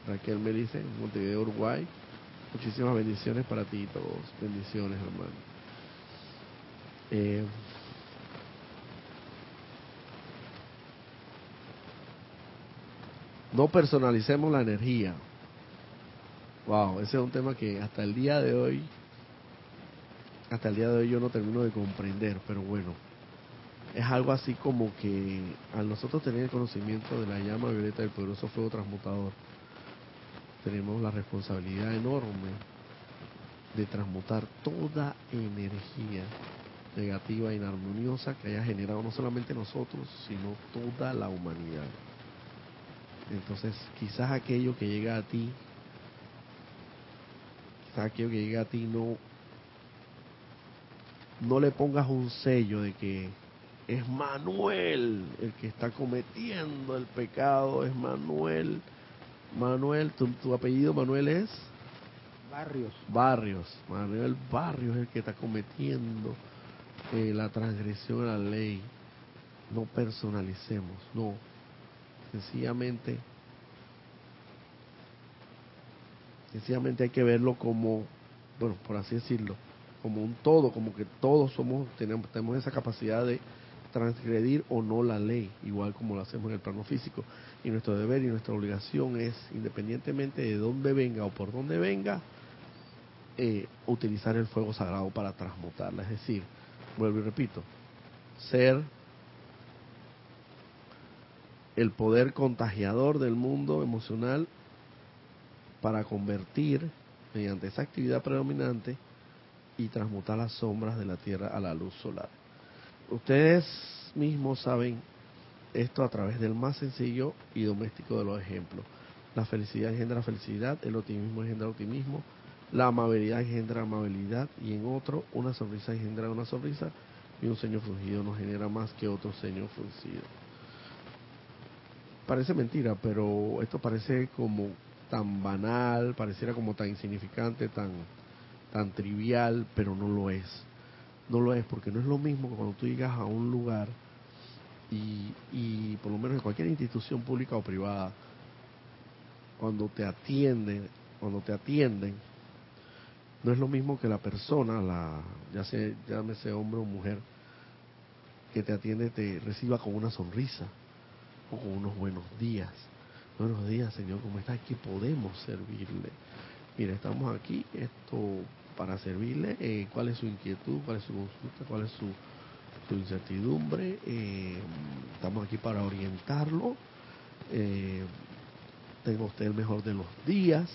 Raquel me dice, Montevideo, Uruguay. Muchísimas bendiciones para ti y todos. Bendiciones, hermano. Eh, no personalicemos la energía. Wow, ese es un tema que hasta el día de hoy hasta el día de hoy yo no termino de comprender, pero bueno, es algo así como que al nosotros tener el conocimiento de la llama violeta del poderoso fuego transmutador, tenemos la responsabilidad enorme de transmutar toda energía negativa, inarmoniosa que haya generado no solamente nosotros, sino toda la humanidad. Entonces, quizás aquello que llega a ti, quizás aquello que llega a ti no, no le pongas un sello de que es Manuel el que está cometiendo el pecado, es Manuel. Manuel, tu, tu apellido Manuel es Barrios. Barrios, Manuel Barrios es el que está cometiendo eh, la transgresión a la ley. No personalicemos, no. Sencillamente, sencillamente hay que verlo como, bueno, por así decirlo, como un todo, como que todos somos, tenemos, tenemos esa capacidad de transgredir o no la ley, igual como lo hacemos en el plano físico. Y nuestro deber y nuestra obligación es, independientemente de dónde venga o por dónde venga, eh, utilizar el fuego sagrado para transmutarla. Es decir, vuelvo y repito, ser el poder contagiador del mundo emocional para convertir mediante esa actividad predominante y transmutar las sombras de la Tierra a la luz solar. Ustedes mismos saben esto a través del más sencillo y doméstico de los ejemplos. La felicidad engendra felicidad, el optimismo engendra optimismo, la amabilidad engendra amabilidad y en otro una sonrisa engendra una sonrisa y un ceño fruncido no genera más que otro ceño fruncido. Parece mentira, pero esto parece como tan banal, pareciera como tan insignificante, tan, tan trivial, pero no lo es. No lo es porque no es lo mismo que cuando tú llegas a un lugar y, y por lo menos en cualquier institución pública o privada, cuando te atienden, cuando te atienden, no es lo mismo que la persona, la, ya sea llámese hombre o mujer, que te atiende te reciba con una sonrisa con unos buenos días. Buenos días, Señor, ¿cómo está? Aquí podemos servirle. Mira, estamos aquí, esto para servirle. Eh, ¿Cuál es su inquietud? ¿Cuál es su consulta? ¿Cuál es su, incertidumbre? Eh, estamos aquí para orientarlo. Eh, tenga usted el mejor de los días.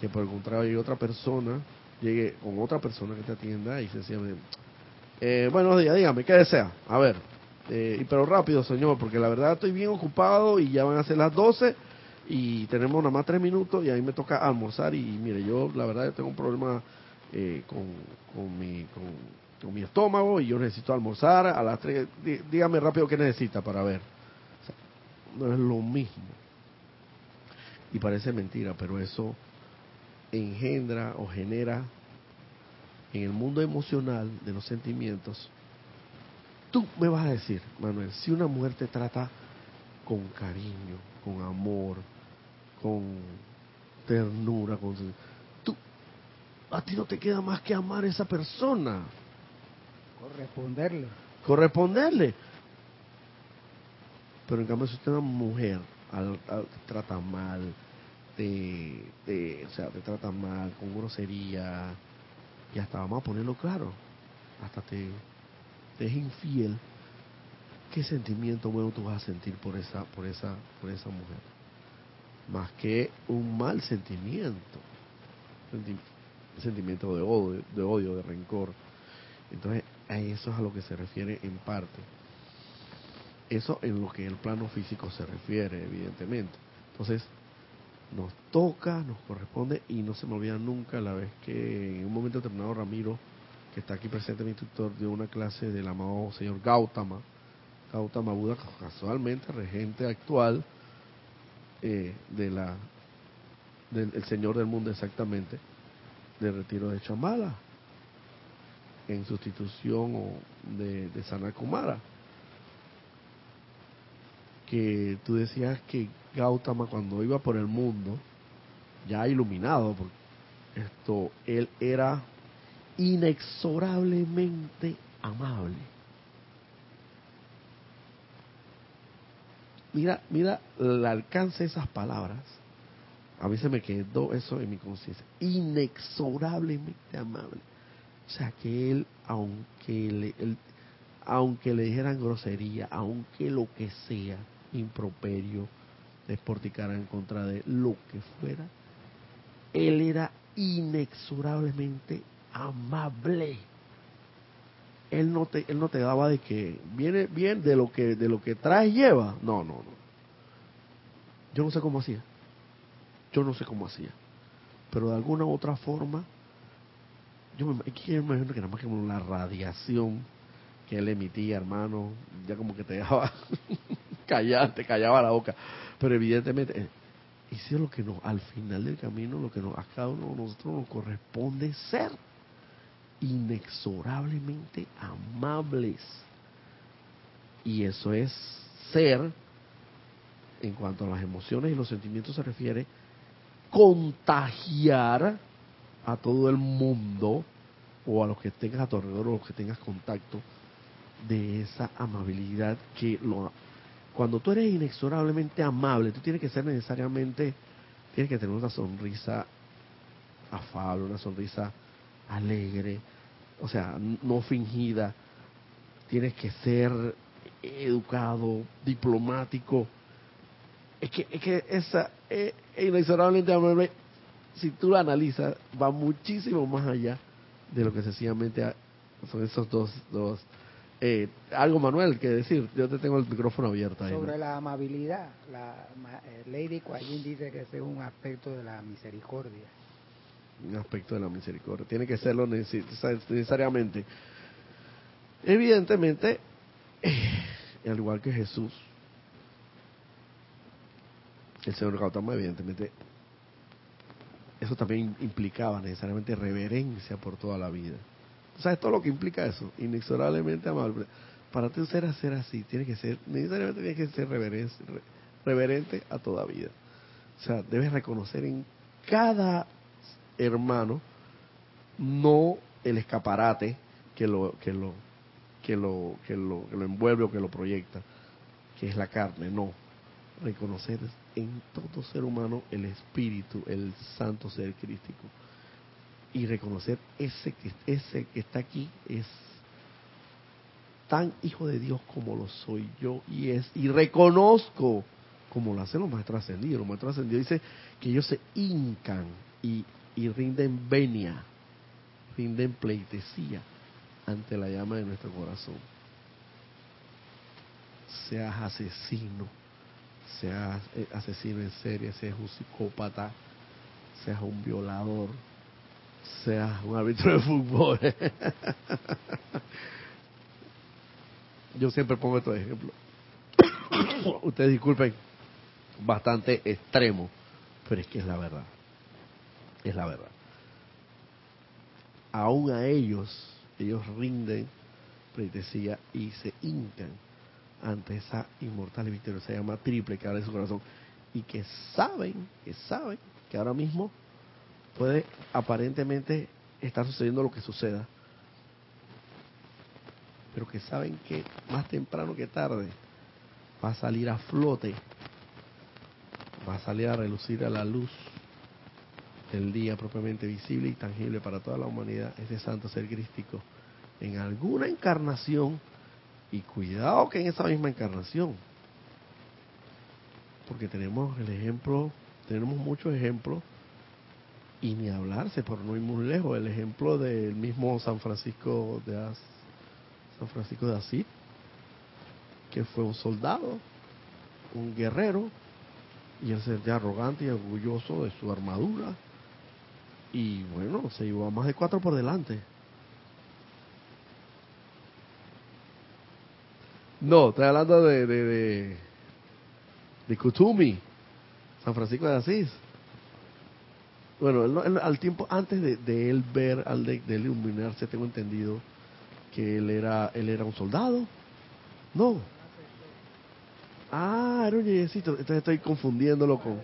Que por el contrario hay otra persona llegue con otra persona que te atienda y sencillamente, eh, buenos días, dígame, ¿qué desea? A ver, eh, pero rápido, señor, porque la verdad estoy bien ocupado y ya van a ser las 12 y tenemos nada más tres minutos y a mí me toca almorzar y mire, yo la verdad tengo un problema eh, con, con, mi, con, mi estómago y yo necesito almorzar a las 3, dígame rápido qué necesita para ver. no es lo mismo. Y parece mentira, pero eso engendra o genera en el mundo emocional de los sentimientos, tú me vas a decir, Manuel, si una mujer te trata con cariño, con amor, con ternura, con tú a ti no te queda más que amar a esa persona. Corresponderle. Corresponderle. Pero en cambio si usted es una mujer al, trata mal, te, o sea, te tratan mal, con grosería, y hasta vamos a ponerlo claro, hasta te, te es infiel, ¿qué sentimiento bueno tú vas a sentir por esa, por esa, por esa mujer? Más que un mal sentimiento, sentimiento de odio, de odio, de rencor. Entonces, a eso es a lo que se refiere en parte. Eso en lo que el plano físico se refiere, evidentemente. Entonces, nos toca, nos corresponde y no se me olvida nunca la vez que en un momento determinado Ramiro, está aquí presente, mi instructor, dio una clase del amado señor Gautama, Gautama Buda, casualmente regente actual eh, de la del Señor del Mundo exactamente, del retiro de Chamala, en sustitución de, de Sanakumara que tú decías que Gautama cuando iba por el mundo, ya iluminado, esto, él era inexorablemente amable. Mira, mira el alcance de esas palabras. A mí se me quedó eso en mi conciencia. Inexorablemente amable. O sea que él, aunque le, aunque le dijeran grosería, aunque lo que sea, improperio, desporticara en contra de lo que fuera, él era inexorablemente amable. él no te, él no te daba de que viene bien de lo que, de lo que traes lleva. No, no, no. Yo no sé cómo hacía. Yo no sé cómo hacía. Pero de alguna u otra forma, yo me, yo me imagino que nada más que la radiación que él emitía, hermano, ya como que te dejaba callar, te callaba la boca. Pero evidentemente, eh, hicieron lo que nos, al final del camino, lo que nos, a cada uno de nosotros nos corresponde ser inexorablemente amables. Y eso es ser, en cuanto a las emociones y los sentimientos se refiere, contagiar a todo el mundo o a los que tengas a tu alrededor o los que tengas contacto de esa amabilidad que lo cuando tú eres inexorablemente amable, tú tienes que ser necesariamente tienes que tener una sonrisa afable, una sonrisa alegre, o sea, no fingida. Tienes que ser educado, diplomático. Es que, es que esa eh, inexorablemente amable, si tú la analizas, va muchísimo más allá de lo que sencillamente son esos dos, dos eh, algo Manuel que decir yo te tengo el micrófono abierto ahí sobre la amabilidad la eh, Lady Kuan dice que es un aspecto de la misericordia un aspecto de la misericordia. Tiene que serlo necesariamente. Evidentemente, eh, al igual que Jesús, el Señor Gautama, evidentemente, eso también implicaba necesariamente reverencia por toda la vida. Sea, todo lo que implica eso, inexorablemente amable. Para tú ser, ser así, tiene que ser, necesariamente tiene que ser reverente a toda vida. O sea, debes reconocer en cada hermano, no el escaparate que lo que lo que lo que lo, que lo envuelve o que lo proyecta, que es la carne, no. Reconocer en todo ser humano el espíritu, el santo ser crístico y reconocer ese que ese que está aquí es tan hijo de Dios como lo soy yo y es y reconozco como lo hacen los maestros ascendidos. Los maestros ascendidos dice que ellos se hincan y y rinden venia, rinden pleitesía ante la llama de nuestro corazón. Seas asesino, seas eh, asesino en serie, seas un psicópata, seas un violador, seas un árbitro de fútbol. Yo siempre pongo estos ejemplos. Ustedes disculpen, bastante extremo, pero es que es la verdad es la verdad. Aún a ellos, ellos rinden pleitesía y se hincan ante esa inmortal y victoriosa llama triple que abre su corazón y que saben, que saben que ahora mismo puede aparentemente estar sucediendo lo que suceda, pero que saben que más temprano que tarde va a salir a flote, va a salir a relucir a la luz el día propiamente visible y tangible para toda la humanidad, ese santo ser crístico, en alguna encarnación, y cuidado que en esa misma encarnación, porque tenemos el ejemplo, tenemos muchos ejemplos, y ni hablarse, por no ir muy lejos, el ejemplo del mismo San Francisco de San Francisco de Asís, que fue un soldado, un guerrero, y él se sentía arrogante y orgulloso de su armadura, y bueno, se llevó a más de cuatro por delante. No, estoy hablando de, de, de, Kutumi, San Francisco de Asís. Bueno, al tiempo, antes de, él ver, al de, de, iluminarse, tengo entendido que él era, él era un soldado. No. Ah, era un yeyecito. Entonces estoy confundiéndolo con...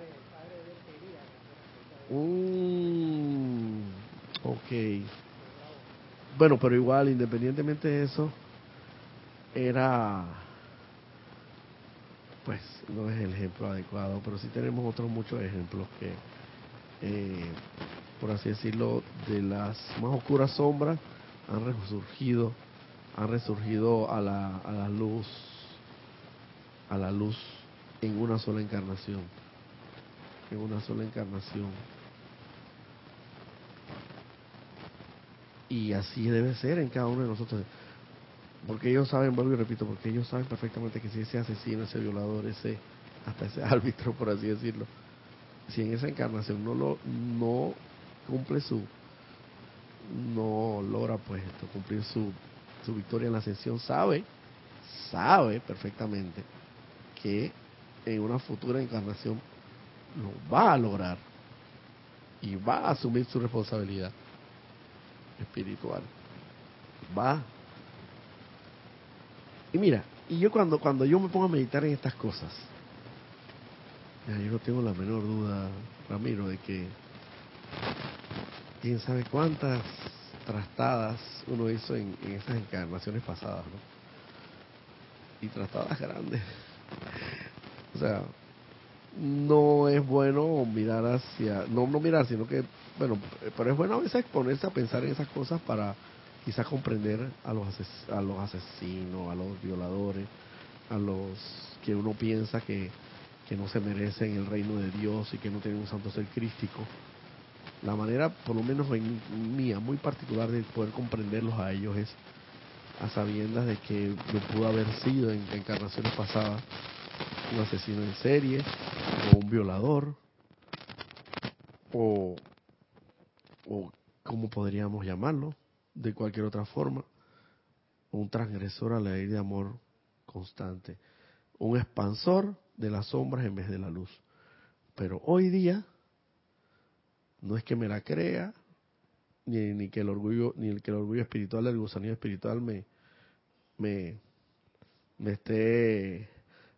Mm, ok. Bueno, pero igual, independientemente de eso, era, pues, no es el ejemplo adecuado, pero sí tenemos otros muchos ejemplos que, eh, por así decirlo, de las más oscuras sombras han resurgido, han resurgido a la, a la luz, a la luz en una sola encarnación, en una sola encarnación. Y así debe ser en cada uno de nosotros. porque ellos saben, vuelvo y repito, porque ellos saben perfectamente que si ese asesino, ese violador, ese hasta ese árbitro, por así decirlo, si en esa encarnación no lo no cumple su no logra pues esto, cumplir su, su victoria en la ascensión, sabe, sabe perfectamente que en una futura encarnación lo va a lograr y va a asumir su responsabilidad espiritual. Va. Y mira, y yo cuando, cuando yo me pongo a meditar en estas cosas, yo no tengo la menor duda, Ramiro, de que quién sabe cuántas trastadas uno hizo en, en esas encarnaciones pasadas, ¿no? Y trastadas grandes. o sea, no es bueno mirar hacia, no, no mirar, sino que, bueno, pero es bueno a veces ponerse a pensar en esas cosas para quizás comprender a los, a los asesinos, a los violadores, a los que uno piensa que, que no se merecen el reino de Dios y que no tienen un santo ser crístico. La manera, por lo menos en mía, muy particular de poder comprenderlos a ellos es a sabiendas de que yo pudo haber sido en encarnaciones pasadas un asesino en serie, o un violador, o, o ¿cómo podríamos llamarlo? De cualquier otra forma, un transgresor a la ley de amor constante, un expansor de las sombras en vez de la luz. Pero hoy día, no es que me la crea, ni, ni que el orgullo, ni que el orgullo espiritual, el gusanillo espiritual me, me, me esté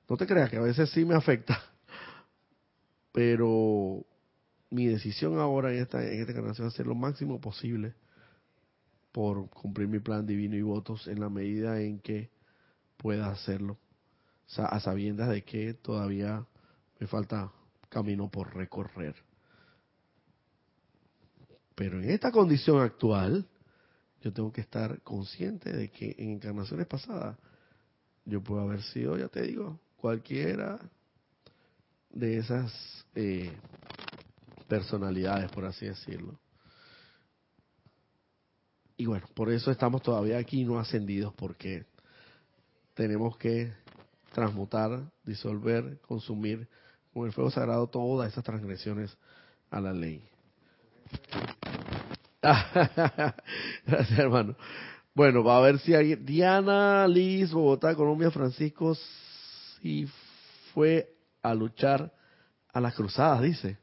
no te creas que a veces sí me afecta, pero mi decisión ahora en esta, en esta encarnación es hacer lo máximo posible por cumplir mi plan divino y votos en la medida en que pueda hacerlo, a sabiendas de que todavía me falta camino por recorrer. Pero en esta condición actual, yo tengo que estar consciente de que en encarnaciones pasadas yo puedo haber sido, ya te digo, cualquiera de esas eh, personalidades, por así decirlo. Y bueno, por eso estamos todavía aquí no ascendidos, porque tenemos que transmutar, disolver, consumir con el fuego sagrado todas esas transgresiones a la ley. Gracias, hermano. Bueno, va a ver si hay Diana, Liz, Bogotá, Colombia, Francisco, y fue a luchar a las cruzadas, dice.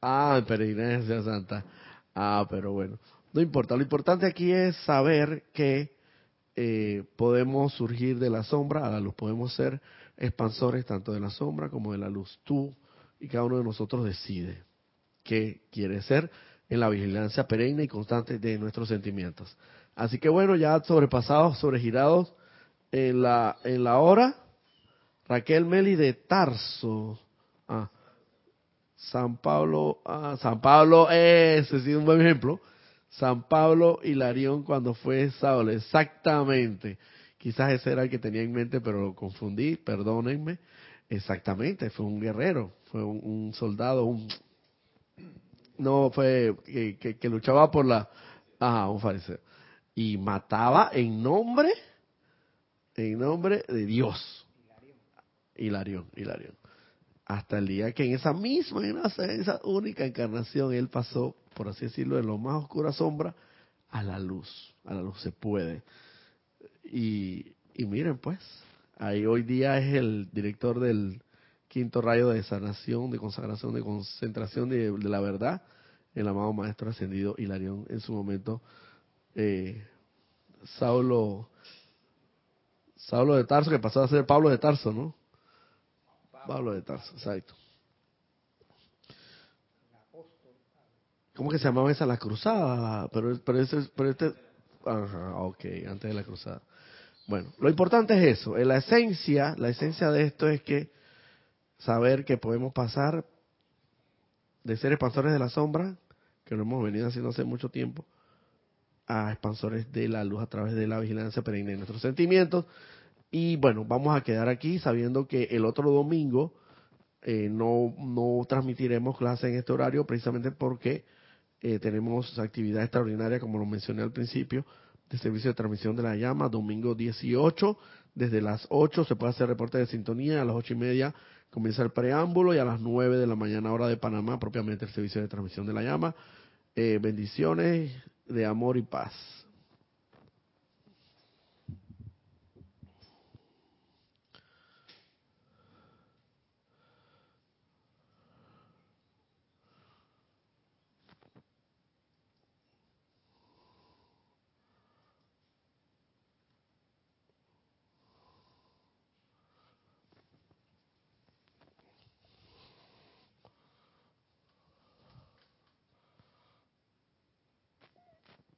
Ah, peregrinación santa. Ah, pero bueno, no importa. Lo importante aquí es saber que eh, podemos surgir de la sombra a la luz. Podemos ser expansores tanto de la sombra como de la luz. Tú y cada uno de nosotros decide qué quiere ser en la vigilancia perenne y constante de nuestros sentimientos. Así que bueno, ya sobrepasados, sobregirados en la, en la hora, Raquel Meli de Tarso. Ah, San Pablo, ah, San Pablo, ese sí es un buen ejemplo. San Pablo Hilarión cuando fue Saulo, exactamente. Quizás ese era el que tenía en mente, pero lo confundí, perdónenme. Exactamente, fue un guerrero, fue un, soldado, un no fue que, luchaba por la, ajá, un fariseo y mataba en nombre en nombre de Dios. Hilarión, Hilarión. Hasta el día que en esa misma, en esa, única encarnación, él pasó, por así decirlo, de lo más oscura sombra a la luz. A la luz se puede. Y, miren, pues, ahí hoy día es el director del quinto rayo de sanación, de consagración, de concentración de, la verdad, el amado maestro ascendido Hilarión en su momento. Eh, Saulo Saulo de Tarso, que pasó a ser Pablo de Tarso, ¿no? Pablo de Tarso, exacto. ¿Cómo que se llamaba esa? La cruzada. Pero, pero, ese, pero este... Ajá, ok, antes de la cruzada. Bueno, lo importante es eso. En la esencia, la esencia de esto es que saber que podemos pasar de ser expansores de la sombra, que lo hemos venido haciendo hace mucho tiempo, a expansores de la luz a través de la vigilancia perenne de nuestros sentimientos. Y bueno, vamos a quedar aquí sabiendo que el otro domingo eh, no, no transmitiremos clase en este horario precisamente porque eh, tenemos actividad extraordinaria, como lo mencioné al principio, de servicio de transmisión de la llama, domingo 18, desde las 8 se puede hacer reporte de sintonía, a las ocho y media comienza el preámbulo y a las 9 de la mañana hora de Panamá propiamente el servicio de transmisión de la llama. Eh, bendiciones de amor y paz.